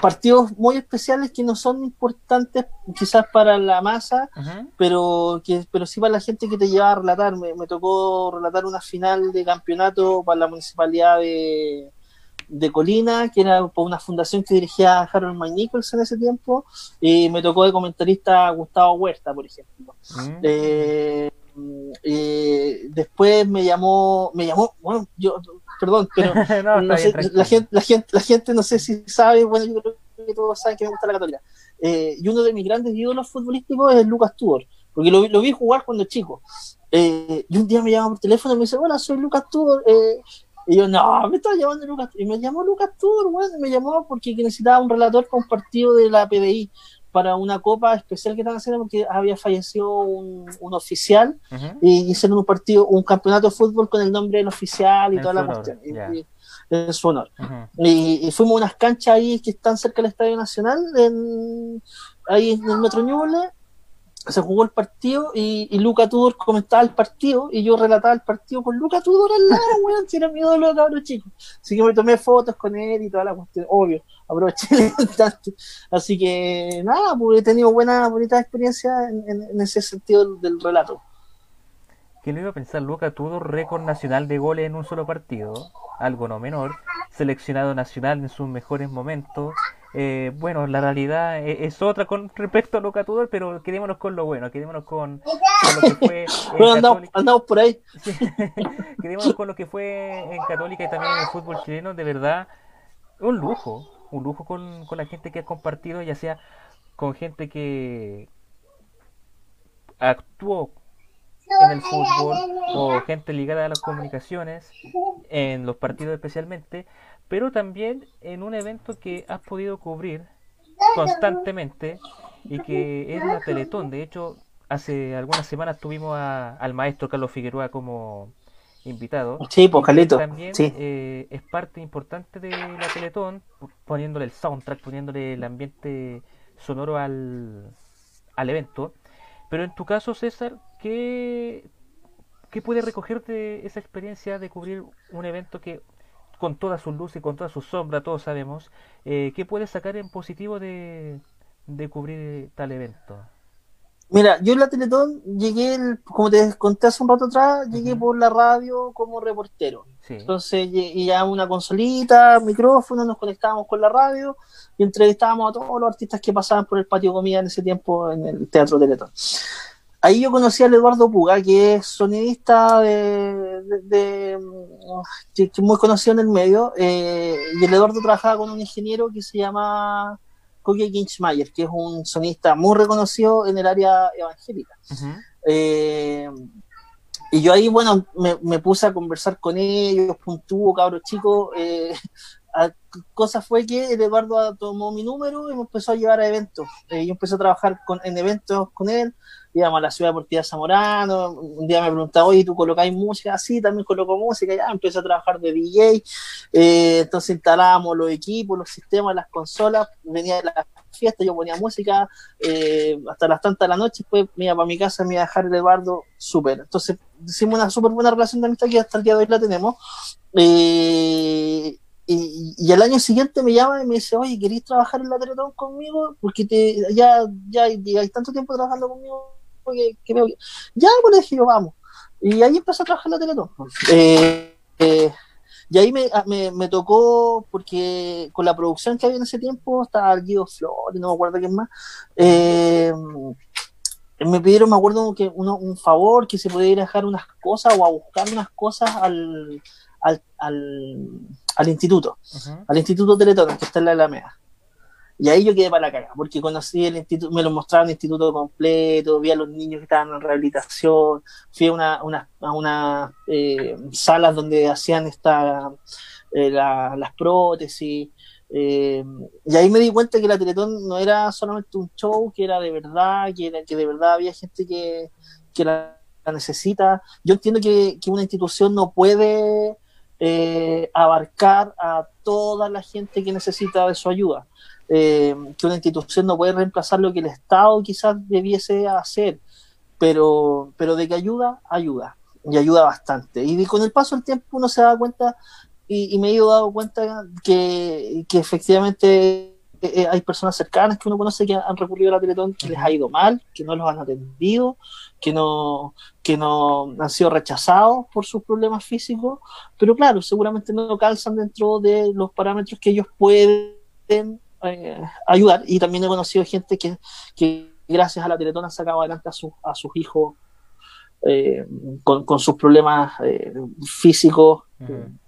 partidos muy especiales que no son importantes quizás para la masa, pero que pero sí para la gente que te lleva a relatar. Me, me, tocó relatar una final de campeonato para la municipalidad de, de Colina, que era por una fundación que dirigía Harold McNichols en ese tiempo, y me tocó de comentarista Gustavo Huerta, por ejemplo. Mm. Eh, eh, después me llamó, me llamó, bueno, yo, perdón, pero la, gente, la, gente, la gente no sé si sabe, bueno, yo creo que todos saben que me gusta la católica. Eh, y uno de mis grandes ídolos futbolísticos es Lucas Tudor, porque lo, lo vi jugar cuando chico. y un día me llama por teléfono y me dice, bueno, soy Lucas Tudor, y yo, no, me estaba llamando Lucas. Y me llamó Lucas Tudor, bueno, me llamó porque necesitaba un relator compartido de la PDI para una copa especial que estaban haciendo porque había fallecido un, oficial y hicieron un partido, un campeonato de fútbol con el nombre del oficial y toda la cuestión. en su honor. y, fuimos a unas canchas ahí que están cerca del Estadio Nacional, en, ahí en el Metro Ñuble, se jugó el partido y, y Luca Tudor comentaba el partido y yo relataba el partido con Luca Tudor al lado, weón, si era mi ídolo cabrón chico. Así que me tomé fotos con él y toda la cuestión, obvio, aproveché el. Así que nada, pues he tenido buena, bonita experiencia en, ese sentido del, relato. ¿Quién iba a pensar? Luca Tudor, récord nacional de goles en un solo partido, algo no menor, seleccionado nacional en sus mejores momentos, eh, bueno, la realidad e-, es, otra con respecto a Luca Tudor, pero quedémonos con lo bueno, quedémonos con, lo que fue. andamos, por ahí. quedémonos con lo que fue en Católica y también en el fútbol chileno, de verdad, un lujo, un lujo con, con la gente que ha compartido, ya sea con gente que actuó en el fútbol o gente ligada a las comunicaciones, en los partidos especialmente, pero también en un evento que has podido cubrir constantemente y que es la Teletón. De hecho, hace algunas semanas tuvimos al maestro Carlos Figueroa como invitado. Sí, pues También eh, es parte importante de la Teletón, poniéndole el soundtrack, poniéndole el ambiente sonoro al, al evento. Pero en tu caso, César, ¿qué, ¿qué puede recoger de esa experiencia de cubrir un evento que con toda su luz y con toda su sombra, todos sabemos, eh, ¿qué puedes sacar en positivo de, cubrir tal evento? Mira, yo en la Teletón llegué, como te conté hace un rato atrás, llegué por la radio como reportero. Entonces, y ya una consolita, micrófono, nos conectábamos con la radio y entrevistábamos a todos los artistas que pasaban por el patio comida en ese tiempo en el Teatro Teletón ahí yo conocí al Eduardo Puga, que es sonidista de, de, que, muy conocido en el medio, eh, y el Eduardo trabajaba con un ingeniero que se llama Koke Ginchmayer, que es un sonista muy reconocido en el área evangélica. Eh, y yo ahí, bueno, me, puse a conversar con ellos, puntúo, cabros chicos. Eh, cosa fue que el Eduardo tomó mi número y me empezó a llevar a eventos. Eh, yo empecé a trabajar con, en eventos con él íbamos a la ciudad deportiva Zamorano, un día me preguntaba, oye, ¿tú colocáis música? Sí, también coloco música, ya empecé a trabajar de DJ, eh, entonces instalábamos los equipos, los sistemas, las consolas, venía de la fiesta, yo ponía música eh, hasta las tantas de la noche, después me iba para mi casa, me iba a dejar el Eduardo, súper. Entonces hicimos una súper buena relación de amistad que hasta el día de hoy la tenemos. Eh, y, el año siguiente me llama y me dice, oye, ¿queréis trabajar en la Teletón conmigo? Porque te, ya, ya, hay tanto tiempo trabajando conmigo que, que me... Ya, pues le dije yo, vamos. Y ahí empecé a trabajar la Teletón. Eh, eh, y ahí me, ah, me, me, tocó, porque con la producción que había en ese tiempo, estaba el Guido Flores, no me acuerdo quién más, eh, me pidieron, me acuerdo, que uno, un favor, que se podía ir a dejar unas cosas o a buscar unas cosas al, al, al, instituto, al instituto Teletón, que está en la Alameda. Y ahí yo quedé para la caga, porque conocí el instituto, me lo mostraban el instituto completo, vi a los niños que estaban en rehabilitación, fui a unas una, una, eh, salas donde hacían esta, eh, las prótesis, eh, y ahí me di cuenta que la Teletón no era solamente un show, que era de verdad, que, que de verdad había gente que, que la, necesita. Yo entiendo que, que una institución no puede abarcar a toda la gente que necesita de su ayuda eh, que una institución no puede reemplazar lo que el Estado quizás debiese hacer, pero, pero de que ayuda, ayuda, y ayuda bastante. Y con el paso del tiempo uno se da cuenta, y, me he ido dando cuenta que, que efectivamente eh, hay personas cercanas que uno conoce que han recurrido a la Teletón que les ha ido mal, que no los han atendido, que no, que no han sido rechazados por sus problemas físicos, pero claro, seguramente no calzan dentro de los parámetros que ellos pueden eh, ayudar. Y también he conocido gente que, que gracias a la Teletón han sacado adelante a, sus a sus hijos eh, con, con, sus problemas eh, físicos,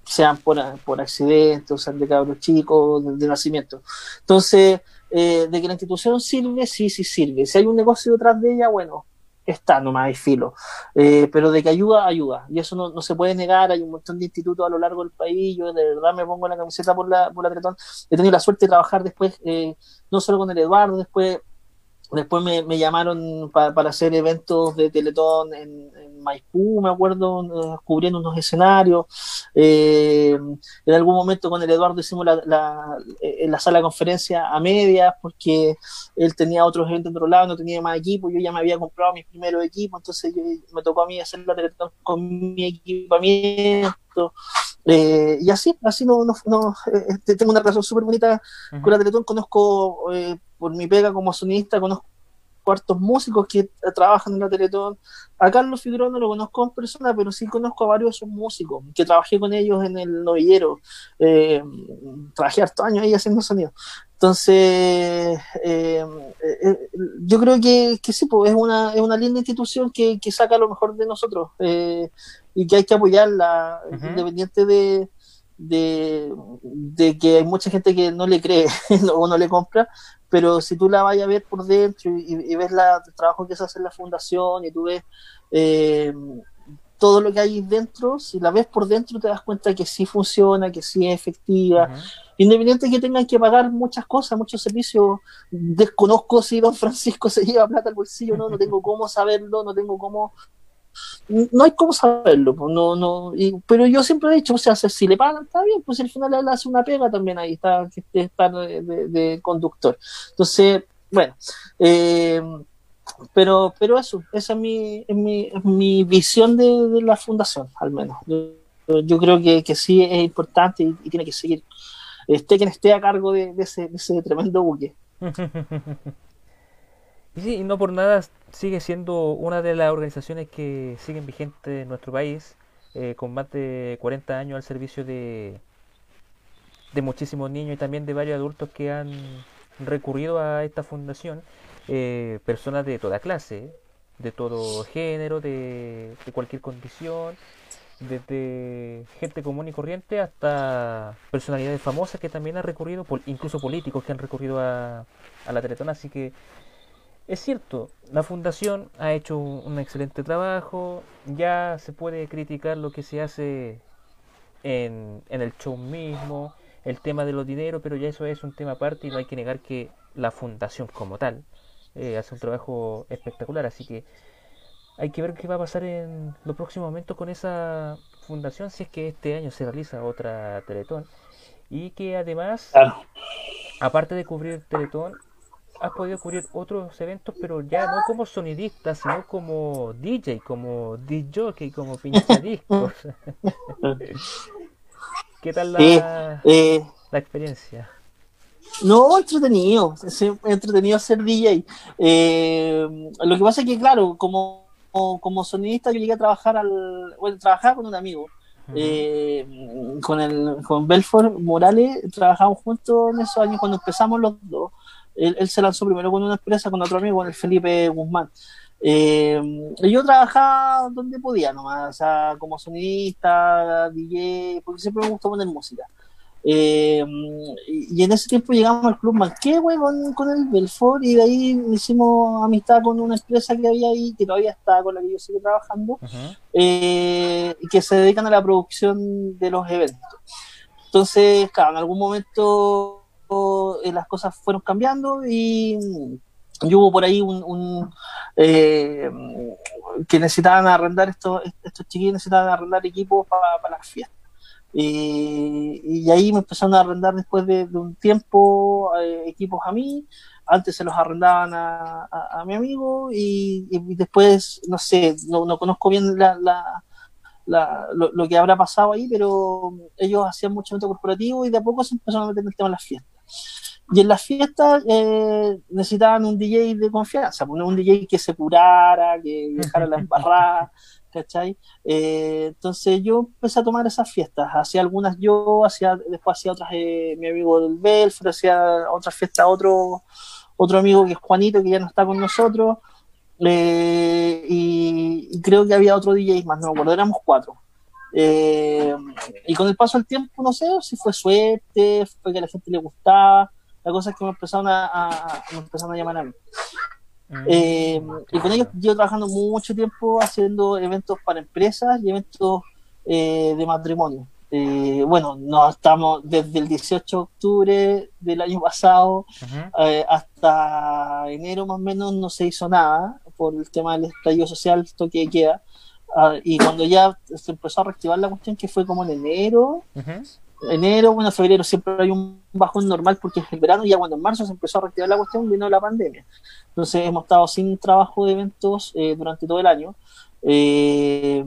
sean por, por accidentes, sean de cabros chicos, de, de nacimiento. Entonces, de que la institución sirve, sí, sí sirve. Si hay un negocio detrás de ella, bueno, está nomás hay filo. Eh, pero de que ayuda, ayuda. Y eso no, no, se puede negar. Hay un montón de institutos a lo largo del país. Yo de verdad me pongo la camiseta por la, por la Tretón. He tenido la suerte de trabajar después, eh, no solo con el Eduardo, después Después me, me llamaron para hacer eventos de Teletón en, en, Maipú, me acuerdo, cubriendo unos escenarios. Eh, en algún momento con el Eduardo hicimos la, la, en la sala de conferencia a medias porque él tenía otros eventos en otro lado, no tenía más equipo. Yo ya me había comprado mis primeros equipos, entonces me tocó a mí hacer la Teletón con mi equipamiento. Eh, y así, así no, no, no eh, tengo una relación súper bonita con la Teletón. Conozco eh, por mi pega como sonista, conozco cuartos músicos que trabajan en la Teletón. A Carlos Figueroa no lo conozco en persona, pero sí conozco a varios de músicos, que trabajé con ellos en el novillero. Eh, trabajé harto años ahí haciendo sonido. Entonces, eh, eh, yo creo que, que sí, pues es una, es una linda institución que, que saca lo mejor de nosotros y que hay que apoyarla, independiente de, de, de, que hay mucha gente que no le cree o no le compra, pero si tú la vayas a ver por dentro y, ves la, el trabajo que se hace en la fundación y tú ves eh, todo lo que hay dentro, si la ves por dentro te das cuenta que sí funciona, que sí es efectiva, independiente de que tengan que pagar muchas cosas, muchos servicios, desconozco si don Francisco se lleva plata al bolsillo, no, no tengo cómo saberlo, no tengo cómo no hay cómo saberlo, pues, no, no, pero yo siempre he dicho, o sea, si le pagan, está bien, pues al final él hace una pega también ahí, está, está de, de, conductor. Entonces, bueno, eh, pero, pero eso, esa es mi, es mi, es mi visión de, la fundación, al menos. Yo, creo que, que, sí es importante y, tiene que seguir. Esté quien esté a cargo de, ese, de ese tremendo buque. Y no por nada sigue siendo una de las organizaciones que siguen vigentes en nuestro país, eh, con más de 40 años al servicio de, de muchísimos niños y también de varios adultos que han recurrido a esta fundación, eh, personas de toda clase, de todo género, de, cualquier condición, desde gente común y corriente hasta personalidades famosas que también han recurrido, incluso políticos que han recurrido a, a la Teletón, así que es cierto, la fundación ha hecho un, excelente trabajo, ya se puede criticar lo que se hace en, el show mismo, el tema de los dineros, pero ya eso es un tema aparte y no hay que negar que la fundación como tal eh, hace un trabajo espectacular, así que hay que ver qué va a pasar en los próximos momentos con esa fundación si es que este año se realiza otra Teletón y que además, aparte de cubrir Teletón, has podido cubrir otros eventos, pero ya no como sonidista, sino como DJ, como DJ, como pinchadiscos. ¿Qué tal la, eh, la experiencia? No, entretenido, es entretenido ser DJ. Eh, lo que pasa es que, claro, como, como, sonidista yo llegué a trabajar al, bueno, trabajaba con un amigo, eh, con el con Belfort Morales, trabajamos juntos en esos años cuando empezamos los dos. Él, él, se lanzó primero con una empresa, con otro amigo, con el Felipe Guzmán. Eh, yo trabajaba donde podía nomás, o sea, como sonidista, DJ, porque siempre me gustó poner música. Eh, y en ese tiempo llegamos al Club Manquehue con, con el Belfort y de ahí hicimos amistad con una empresa que había ahí, que todavía está, con la que yo sigo trabajando, eh, y que se dedican a la producción de los eventos. Entonces, claro, en algún momento eh, las cosas fueron cambiando y, hubo por ahí un, que necesitaban arrendar estos, estos chiquillos necesitaban arrendar equipos para las fiestas y ahí me empezaron a arrendar después de, un tiempo eh, equipos a mí. Antes se los arrendaban a, a, mi amigo y, después, no sé, no, no conozco bien la, la, lo, que habrá pasado ahí, pero ellos hacían mucho evento corporativo y de a poco se empezaron a meter en el tema de las fiestas. Y en las fiestas eh, necesitaban un DJ de confianza, poner un DJ que se curara, que dejara la embarrada, ¿cachai? Eh, entonces yo empecé a tomar esas fiestas, hacía algunas yo, hacía, después hacía otras eh, mi amigo del Belfort, hacía otras fiestas otro, otro amigo que es Juanito, que ya no está con nosotros, eh, y, creo que había otro DJ más, no me acuerdo, éramos cuatro. Y con el paso del tiempo, no sé si fue suerte, fue que a la gente le gustaba, la cosa es que me empezaron a, me empezaron a llamar a mí. Eh, y con ellos llevo trabajando mucho tiempo haciendo eventos para empresas y eventos eh, de matrimonio. Eh, bueno, nos estamos desde el 18 de octubre del año pasado hasta enero más o menos no se hizo nada por el tema del estallido social, toque de queda. Ah, y cuando ya se empezó a reactivar la cuestión, que fue como en enero, enero, bueno, febrero siempre hay un bajón normal porque es el verano y ya cuando en marzo se empezó a reactivar la cuestión vino la pandemia. Entonces hemos estado sin trabajo de eventos eh, durante todo el año. Eh,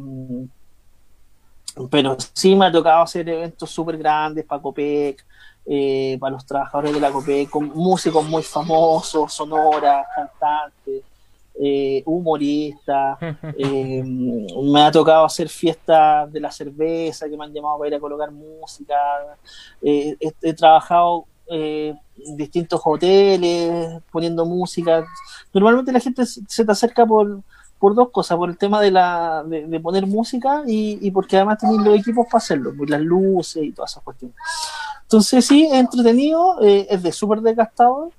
pero sí me ha tocado hacer eventos súper grandes para Copec, eh, para los trabajadores de la Copec, con músicos muy famosos, sonoras, cantantes, humoristas. me ha tocado hacer fiestas de la cerveza que me han llamado para ir a colocar música. he, trabajado eh, distintos hoteles, poniendo música. Normalmente la gente se te acerca por, por dos cosas, por el tema de, la, de, poner música y, porque además tienen los equipos para hacerlo, por pues, las luces y todas esas cuestiones. Entonces sí, es entretenido, eh, es de súper desgastado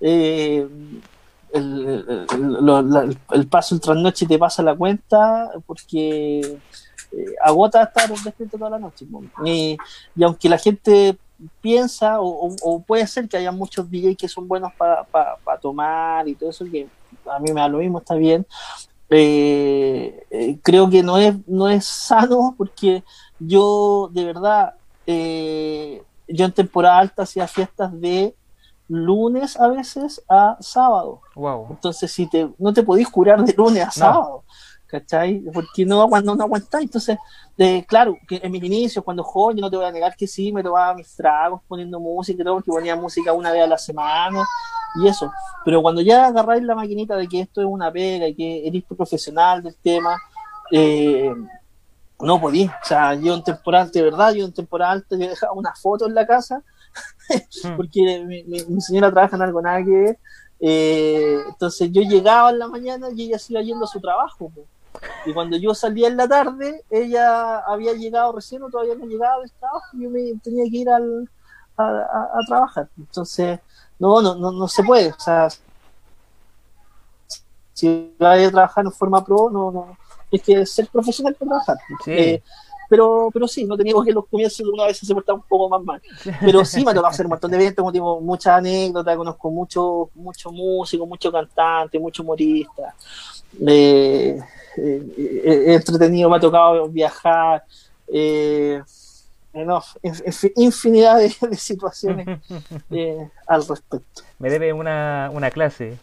Eh, eh el, el, paso el trasnoche te pasa la cuenta porque eh, agota estar despierto toda la noche. Y, aunque la gente piensa o, puede ser que haya muchos DJs que son buenos para tomar y todo eso, que a mí me da lo mismo, está bien. Eh, eh, creo que no es, no es sano porque yo de verdad, yo en temporada alta hacía fiestas de lunes a veces a sábado. Entonces, si te, no te podís curar de lunes a sábado. ¿cachai? Porque no, cuando no aguantáis, entonces, de, claro, que en mis inicios, cuando joven, no te voy a negar que sí, me tomaba mis tragos poniendo música y todo, porque ponía música una vez a la semana y eso, pero cuando ya agarráis la maquinita de que esto es una pega y que eres profesional del tema, eh, no podía, o sea, yo en temporal, de verdad, yo en temporal te dejaba una foto en la casa. porque mi, señora trabaja en algo nada que eh, entonces yo llegaba en la mañana y ella se iba yendo a su trabajo. Y cuando yo salía en la tarde, ella había llegado recién o todavía no llegaba del trabajo y yo me tenía que ir al, a, trabajar. Entonces, no, no, no, no se puede. O sea, si vas a trabajar en forma pro, no, no, es que ser profesional para trabajar. Eh, pero, pero sí, no teníamos que los comienzos una vez se portaba un poco más mal. Pero sí, me ha tocado hacer un montón de eventos, tengo muchas anécdotas, conozco mucho, mucho músico, mucho cantante, mucho humorista. Eh, eh, entretenido, me ha tocado viajar, eh, infinidad de, situaciones eh, al respecto. Me debe una, una clase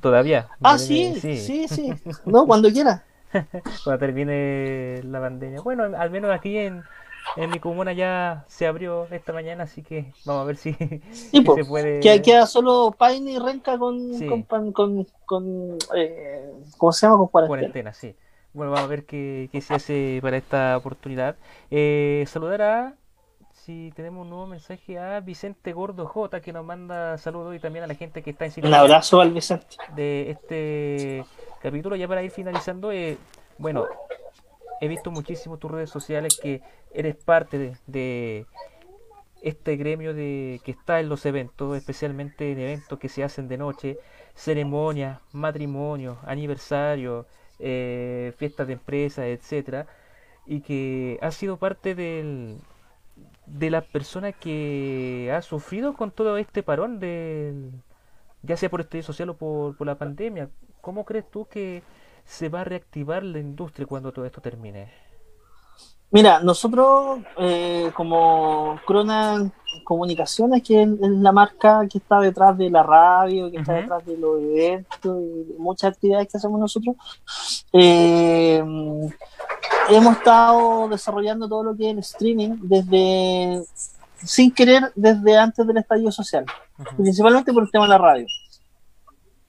todavía. Ah, sí, sí, sí, No, cuando quiera. cuando termine la pandemia. Bueno, al menos aquí en, en mi comuna ya se abrió esta mañana, así que vamos a ver si, se puede. Que queda solo Paine y Renca con, con, con, eh, ¿cómo se llama? Con cuarentena. cuarentena. sí. Bueno, vamos a ver qué, qué se hace para esta oportunidad. Eh, saludar a si tenemos un nuevo mensaje a Vicente Gordo J que nos manda saludos y también a la gente que está en Un abrazo al Vicente. De este capítulo, ya para ir finalizando, eh, bueno, he visto muchísimo tus redes sociales que eres parte de, este gremio de que está en los eventos, especialmente en eventos que se hacen de noche, ceremonias, matrimonios, aniversarios, eh, fiestas de empresas, etcétera, y que ha sido parte del de la persona que ha sufrido con todo este parón, de, ya sea por estudio social o por, por la pandemia. ¿Cómo crees tú que se va a reactivar la industria cuando todo esto termine? Mira, nosotros eh, como Cronan Comunicaciones, que es la marca que está detrás de la radio, que está detrás de los eventos y muchas actividades que hacemos nosotros, eh, hemos estado desarrollando todo lo que es el streaming desde, sin querer, desde antes del estallido social, principalmente por el tema de la radio.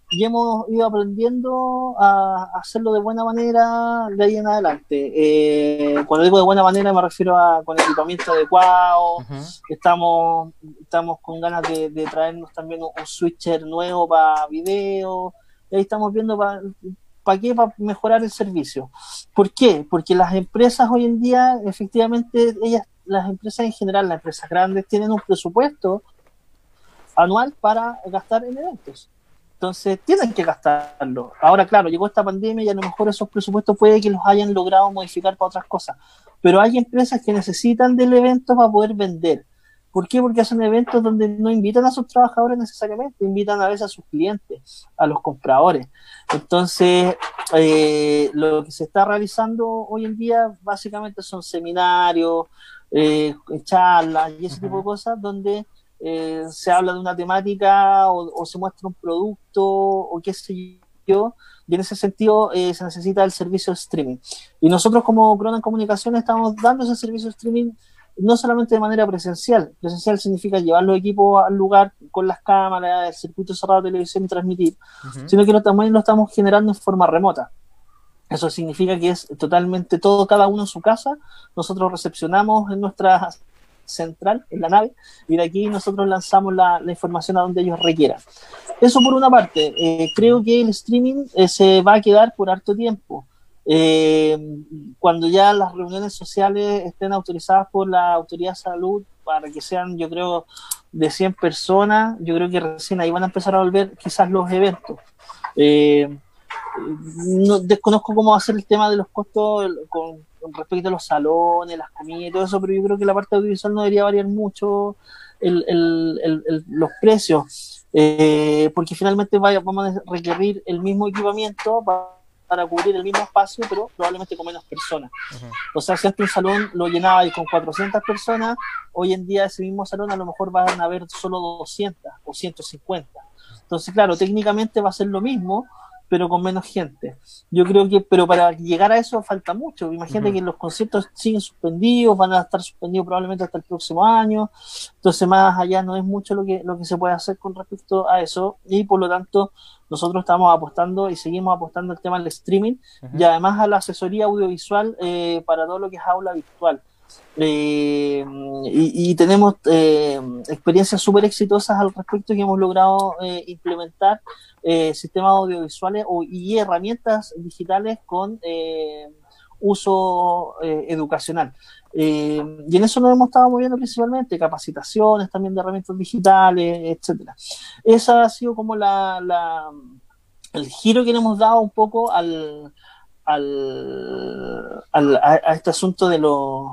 Y hemos ido aprendiendo a hacerlo de buena manera de ahí en adelante. Eh, cuando digo de buena manera me refiero a con equipamiento adecuado, estamos, estamos con ganas de, traernos también un, switcher nuevo para video, ahí estamos viendo para ¿Para qué? Para mejorar el servicio. ¿Por qué? Porque las empresas hoy en día, efectivamente, ellas, las empresas en general, las empresas grandes, tienen un presupuesto anual para gastar en eventos. Entonces, tienen que gastarlo. Ahora, claro, llegó esta pandemia y a lo mejor esos presupuestos puede que los hayan logrado modificar para otras cosas. Pero hay empresas que necesitan del evento para poder vender. ¿Por qué? Porque hacen eventos donde no invitan a sus trabajadores necesariamente, invitan a veces a sus clientes, a los compradores. Entonces, eh, lo que se está realizando hoy en día básicamente son seminarios, eh, charlas y ese tipo de cosas donde eh, se habla de una temática o, se muestra un producto o qué sé yo, y en ese sentido se necesita el servicio de streaming. Y nosotros como Cronan Comunicaciones estamos dando ese servicio de streaming no solamente de manera presencial. Presencial significa llevar los equipos al lugar con las cámaras, el circuito cerrado de televisión y transmitir, sino que también lo estamos generando en forma remota. Eso significa que es totalmente todo, cada uno en su casa. Nosotros recepcionamos en nuestra central, en la nave, y de aquí nosotros lanzamos la, información a donde ellos requieran. Eso por una parte. Eh, creo que el streaming eh, se va a quedar por harto tiempo. Eh, cuando ya las reuniones sociales estén autorizadas por la Autoridad de Salud para que sean, yo creo, de 100 personas, yo creo que recién ahí van a empezar a volver quizás los eventos. Eh, no, desconozco cómo va a ser el tema de los costos con, respecto a los salones, las comidas y todo eso, pero yo creo que la parte audiovisual no debería variar mucho los precios, eh, porque finalmente vaya, vamos a requerir el mismo equipamiento para para cubrir el mismo espacio, pero probablemente con menos personas. O sea, si antes un salón lo llenaba y con 400 personas, hoy en día ese mismo salón a lo mejor van a haber solo 200 o 150. Entonces, claro, técnicamente va a ser lo mismo, pero con menos gente. Yo creo que, pero para llegar a eso falta mucho. Imagínate que los conciertos siguen suspendidos, van a estar suspendidos probablemente hasta el próximo año. Entonces, más allá no es mucho lo que, lo que se puede hacer con respecto a eso. Y por lo tanto, nosotros estamos apostando y seguimos apostando al tema del streaming y además a la asesoría audiovisual eh, para todo lo que es aula virtual. Eh, y, tenemos eh, experiencias súper exitosas al respecto que hemos logrado eh, implementar sistemas audiovisuales o, y herramientas digitales con uso educacional. y en eso nos hemos estado moviendo principalmente, capacitaciones también de herramientas digitales, etcétera. Esa ha sido como la, la, el giro que le hemos dado un poco al, al, al a, este asunto de los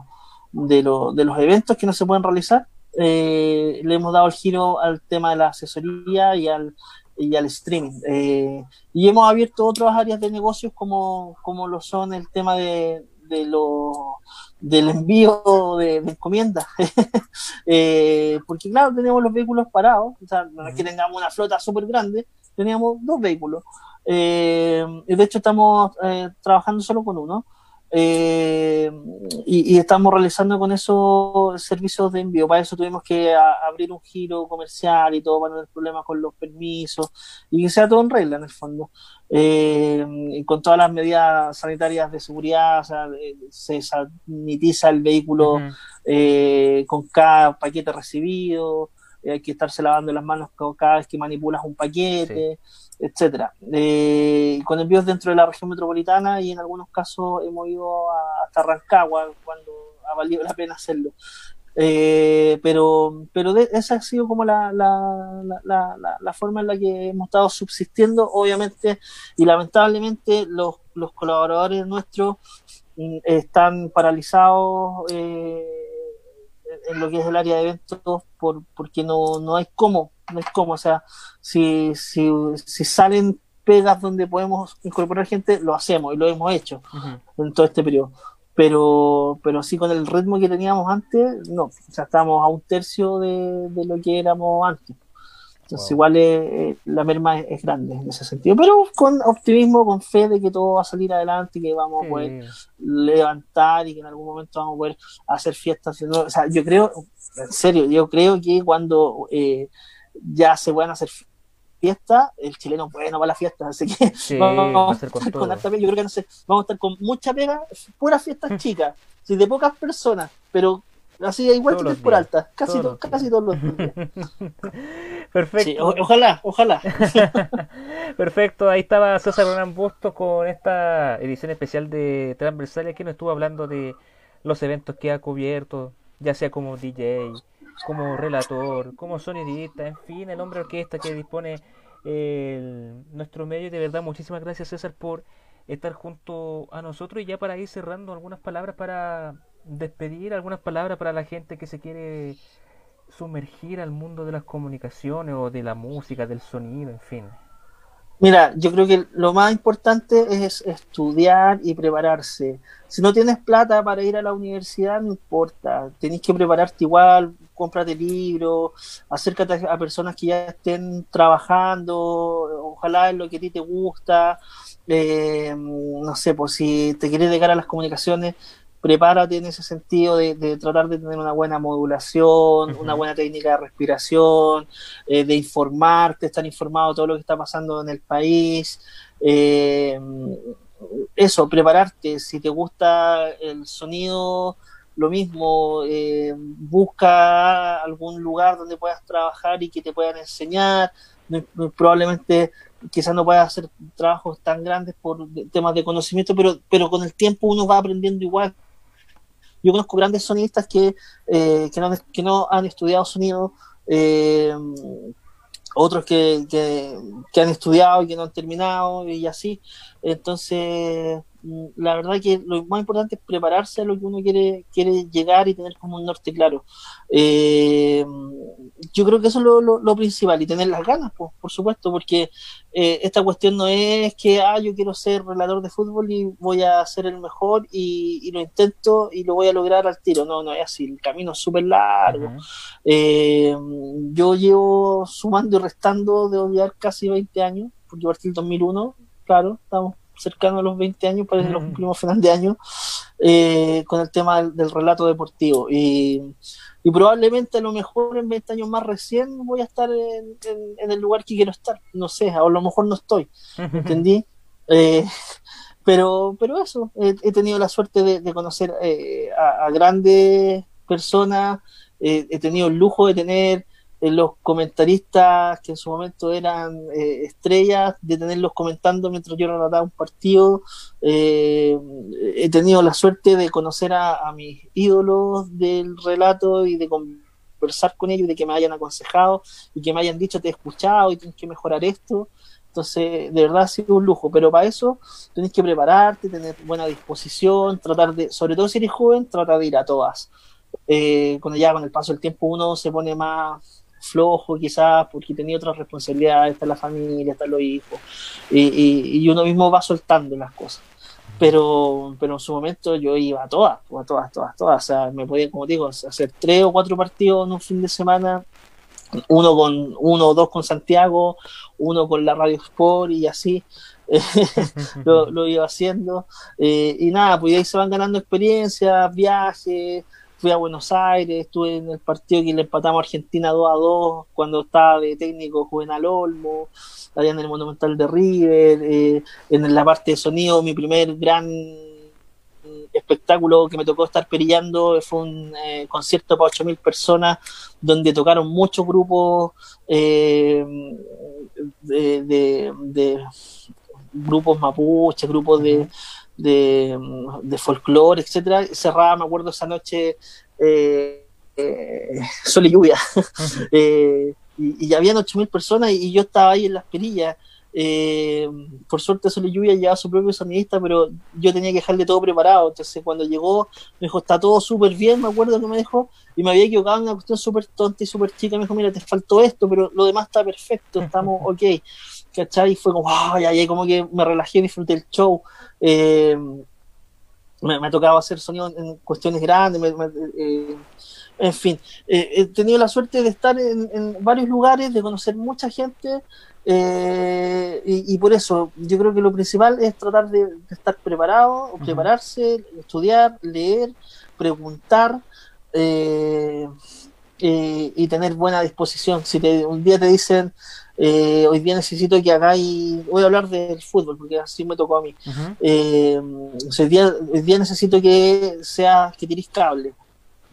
de, de los eventos que no se pueden realizar, eh, le hemos dado el giro al tema de la asesoría y al, y al streaming. Eh, y hemos abierto otras áreas de negocios como, como lo son el tema de, de lo, del envío de, encomiendas. Eh, porque claro, teníamos los vehículos parados, o sea, no es que tengamos una flota súper grande, teníamos dos vehículos. y de hecho estamos trabajando solo con uno. Eh, y, estamos realizando con esos servicios de envío. Para eso tuvimos que abrir un giro comercial y todo para no tener problemas con los permisos y que sea todo en regla en el fondo. Eh, con todas las medidas sanitarias de seguridad, se sanitiza el vehículo eh, con cada paquete recibido, hay que estarse lavando las manos cada vez que manipulas un paquete etcétera. Eh, con envíos dentro de la región metropolitana y en algunos casos hemos ido hasta Rancagua cuando ha valido la pena hacerlo. Eh, pero pero esa ha sido como la, la, la, la, forma en la que hemos estado subsistiendo, obviamente, y lamentablemente los, los colaboradores nuestros mm, están paralizados. Eh, en lo que es el área de eventos por, porque no, no hay cómo, no hay cómo, o sea, si, si, si salen pegas donde podemos incorporar gente, lo hacemos y lo hemos hecho en todo este periodo. Pero, pero sí con el ritmo que teníamos antes, no, o sea, estamos a un tercio de, de lo que éramos antes. Entonces, igual eh, la merma es, grande en ese sentido, pero con optimismo, con fe de que todo va a salir adelante y que vamos a poder levantar y que en algún momento vamos a poder hacer fiestas. O sea, yo creo, en serio, yo creo que cuando eh, ya se puedan hacer fiestas, el chileno bueno va a la fiesta, así que vamos a estar con, harta yo creo que no sé, vamos a estar con mucha pega, puras fiestas chicas, de pocas personas, pero Así, igual que por alta, casi, casi todos los días. Perfecto. ojalá, ojalá. Perfecto, ahí estaba César Ronan Busto con esta edición especial de Transversales que nos estuvo hablando de los eventos que ha cubierto, ya sea como DJ, como relator, como sonidista, en fin, el hombre orquesta que dispone el, nuestro medio. De verdad, muchísimas gracias César por estar junto a nosotros y ya para ir cerrando algunas palabras para despedir algunas palabras para la gente que se quiere sumergir al mundo de las comunicaciones o de la música, del sonido, en fin. Mira, yo creo que lo más importante es estudiar y prepararse. Si no tienes plata para ir a la universidad, no importa. Tenés que prepararte igual, cómprate libros, acércate a personas que ya estén trabajando, ojalá es lo que a ti te gusta. Eh, no sé, pues si te quieres dedicar a las comunicaciones, prepárate en ese sentido de, tratar de tener una buena modulación, una buena técnica de respiración, eh, de informarte, estar informado de todo lo que está pasando en el país. Eh, eso, prepararte. Si te gusta el sonido, lo mismo, eh, busca algún lugar donde puedas trabajar y que te puedan enseñar. Probablemente quizás no puedas hacer trabajos tan grandes por temas de conocimiento, pero, pero con el tiempo uno va aprendiendo igual yo conozco grandes sonistas que, eh, que, no, han estudiado sonido, eh, otros que, que, han estudiado y que no han terminado y así. Entonces, la verdad que lo más importante es prepararse a lo que uno quiere, quiere llegar y tener como un norte claro. Eh, yo creo que eso es lo, principal y tener las ganas, pues, por supuesto, porque eh, esta cuestión no es que, ah, yo quiero ser relator de fútbol y voy a ser el mejor y, lo intento y lo voy a lograr al tiro. No, no es así, el camino es súper largo. Eh, yo llevo sumando y restando de odiar casi 20 años, porque partí el 2001, claro, estamos cercano a los 20 años, parece que los cumplimos final de año, eh, con el tema del, relato deportivo. Y, probablemente a lo mejor en 20 años más recién voy a estar en, el lugar que quiero estar. No sé, a lo mejor no estoy. ¿Entendí? Eh, pero, pero eso, he, tenido la suerte de, conocer eh, a, grandes personas, he tenido el lujo de tener los comentaristas que en su momento eran eh, estrellas, de tenerlos comentando mientras yo relataba un partido. Eh, he tenido la suerte de conocer a, mis ídolos del relato y de conversar con ellos, de que me hayan aconsejado y que me hayan dicho te he escuchado y tienes que mejorar esto. Entonces, de verdad ha sido un lujo, pero para eso tenés que prepararte, tener buena disposición, tratar de, sobre todo si eres joven, trata de ir a todas. Eh, cuando ya con el paso del tiempo uno se pone más flojo quizás porque tenía otras responsabilidades, está la familia, están los hijos, y, y, uno mismo va soltando las cosas. Pero, pero en su momento yo iba a todas, a todas, todas, todas. O sea, me podía, como digo, hacer tres o cuatro partidos en un fin de semana, uno con uno o dos con Santiago, uno con la Radio Sport y así. lo, iba haciendo. Eh, y nada, pues ahí se van ganando experiencias, viajes. Fui a Buenos Aires, estuve en el partido que le empatamos a Argentina 2 a 2 cuando estaba de técnico Juvenal Olmo, allá en el Monumental de River, eh, en la parte de sonido, mi primer gran espectáculo que me tocó estar perillando fue un eh, concierto para 8.000 personas donde tocaron muchos grupos eh, de, grupos mapuches, grupos de, de, de folclore, etcétera. Cerraba, me acuerdo esa noche, eh, sol y lluvia. y, y, ya habían 8.000 personas y, yo estaba ahí en las perillas eh, por suerte Solo Lluvia llevaba su propio sonidista, pero yo tenía que dejarle todo preparado. Entonces, cuando llegó, me dijo, está todo súper bien, me acuerdo que me dijo, y me había equivocado en una cuestión súper tonta y súper chica. Me dijo, mira, te faltó esto, pero lo demás está perfecto, estamos ok. ¿Cachai? Y fue como, ay, ay, como que me relajé, disfruté el show. Eh, me, ha tocado hacer sonido en cuestiones grandes, eh, en fin, eh, he tenido la suerte de estar en, en, varios lugares, de conocer mucha gente, y, por eso yo creo que lo principal es tratar de, estar preparado, prepararse, estudiar, leer, preguntar eh, eh, y tener buena disposición. Si un día te dicen, hoy día necesito que hagáis, voy a hablar del fútbol porque así me tocó a mí, hoy, día, hoy día necesito que sea que tiréis cable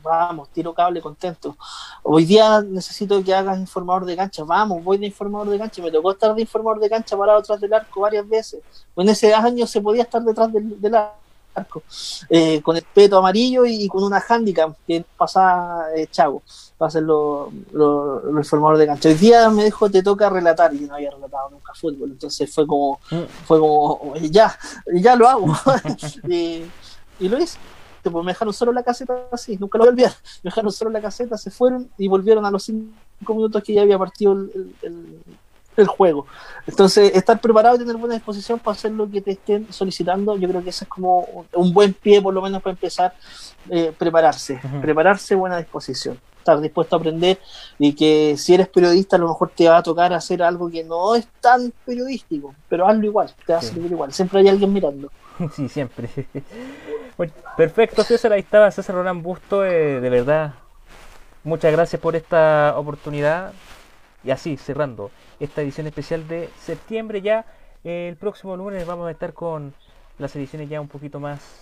vamos, tiro cable contento. Hoy día necesito que hagas informador de cancha, vamos, voy de informador de cancha. Me tocó estar de informador de cancha parado detrás del arco varias veces. En ese año se podía estar detrás del, arco, eh, con el peto amarillo y, con una handicap que pasaba eh, Chago para ser los lo, informador de cancha. Hoy día me dijo, te toca relatar, y no había relatado nunca fútbol, entonces fue como, mm. fue como, ya, ya lo hago. y, y lo hice pues me dejaron solo la caseta así, nunca lo voy a olvidar. Me dejaron solo la caseta, se fueron y volvieron a los cinco minutos que ya había partido el, juego. Entonces, estar preparado y tener buena disposición para hacer lo que te estén solicitando, yo creo que ese es como un buen pie, por lo menos, para empezar eh, prepararse. Prepararse, buena disposición. Estar dispuesto a aprender y que si eres periodista, a lo mejor te va a tocar hacer algo que no es tan periodístico, pero hazlo igual, te va a servir igual. Siempre hay alguien mirando. Sí, siempre. perfecto, César. Ahí estaba César Roland Busto. Eh, de verdad, muchas gracias por esta oportunidad. Y así, cerrando esta edición especial de septiembre ya. el próximo lunes vamos a estar con las ediciones ya un poquito más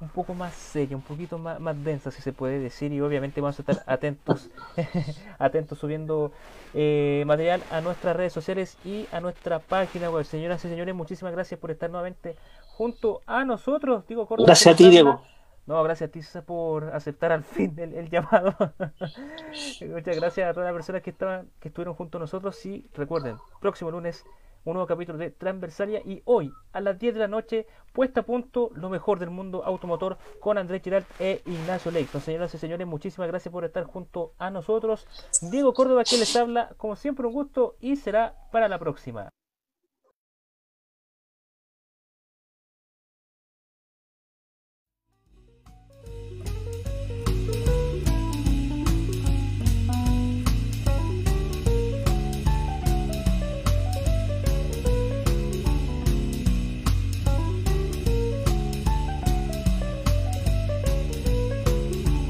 un poco más seria, un poquito más, más densa, si se puede decir, y obviamente vamos a estar atentos, atentos subiendo eh, material a nuestras redes sociales y a nuestra página web. Señoras y señores, muchísimas gracias por estar nuevamente junto a nosotros. Digo, gracias a ti, Diego. No, gracias a ti por aceptar al fin el, llamado. Muchas gracias a todas las personas que estaban, que estuvieron junto a nosotros. Y recuerden, próximo lunes un nuevo capítulo de Transversalia y hoy a las 10 de la noche puesta a punto lo mejor del mundo automotor con Andrés Giralt e Ignacio Leighton. Señoras y señores, muchísimas gracias por estar junto a nosotros. Diego Córdoba que les habla, como siempre un gusto y será para la próxima.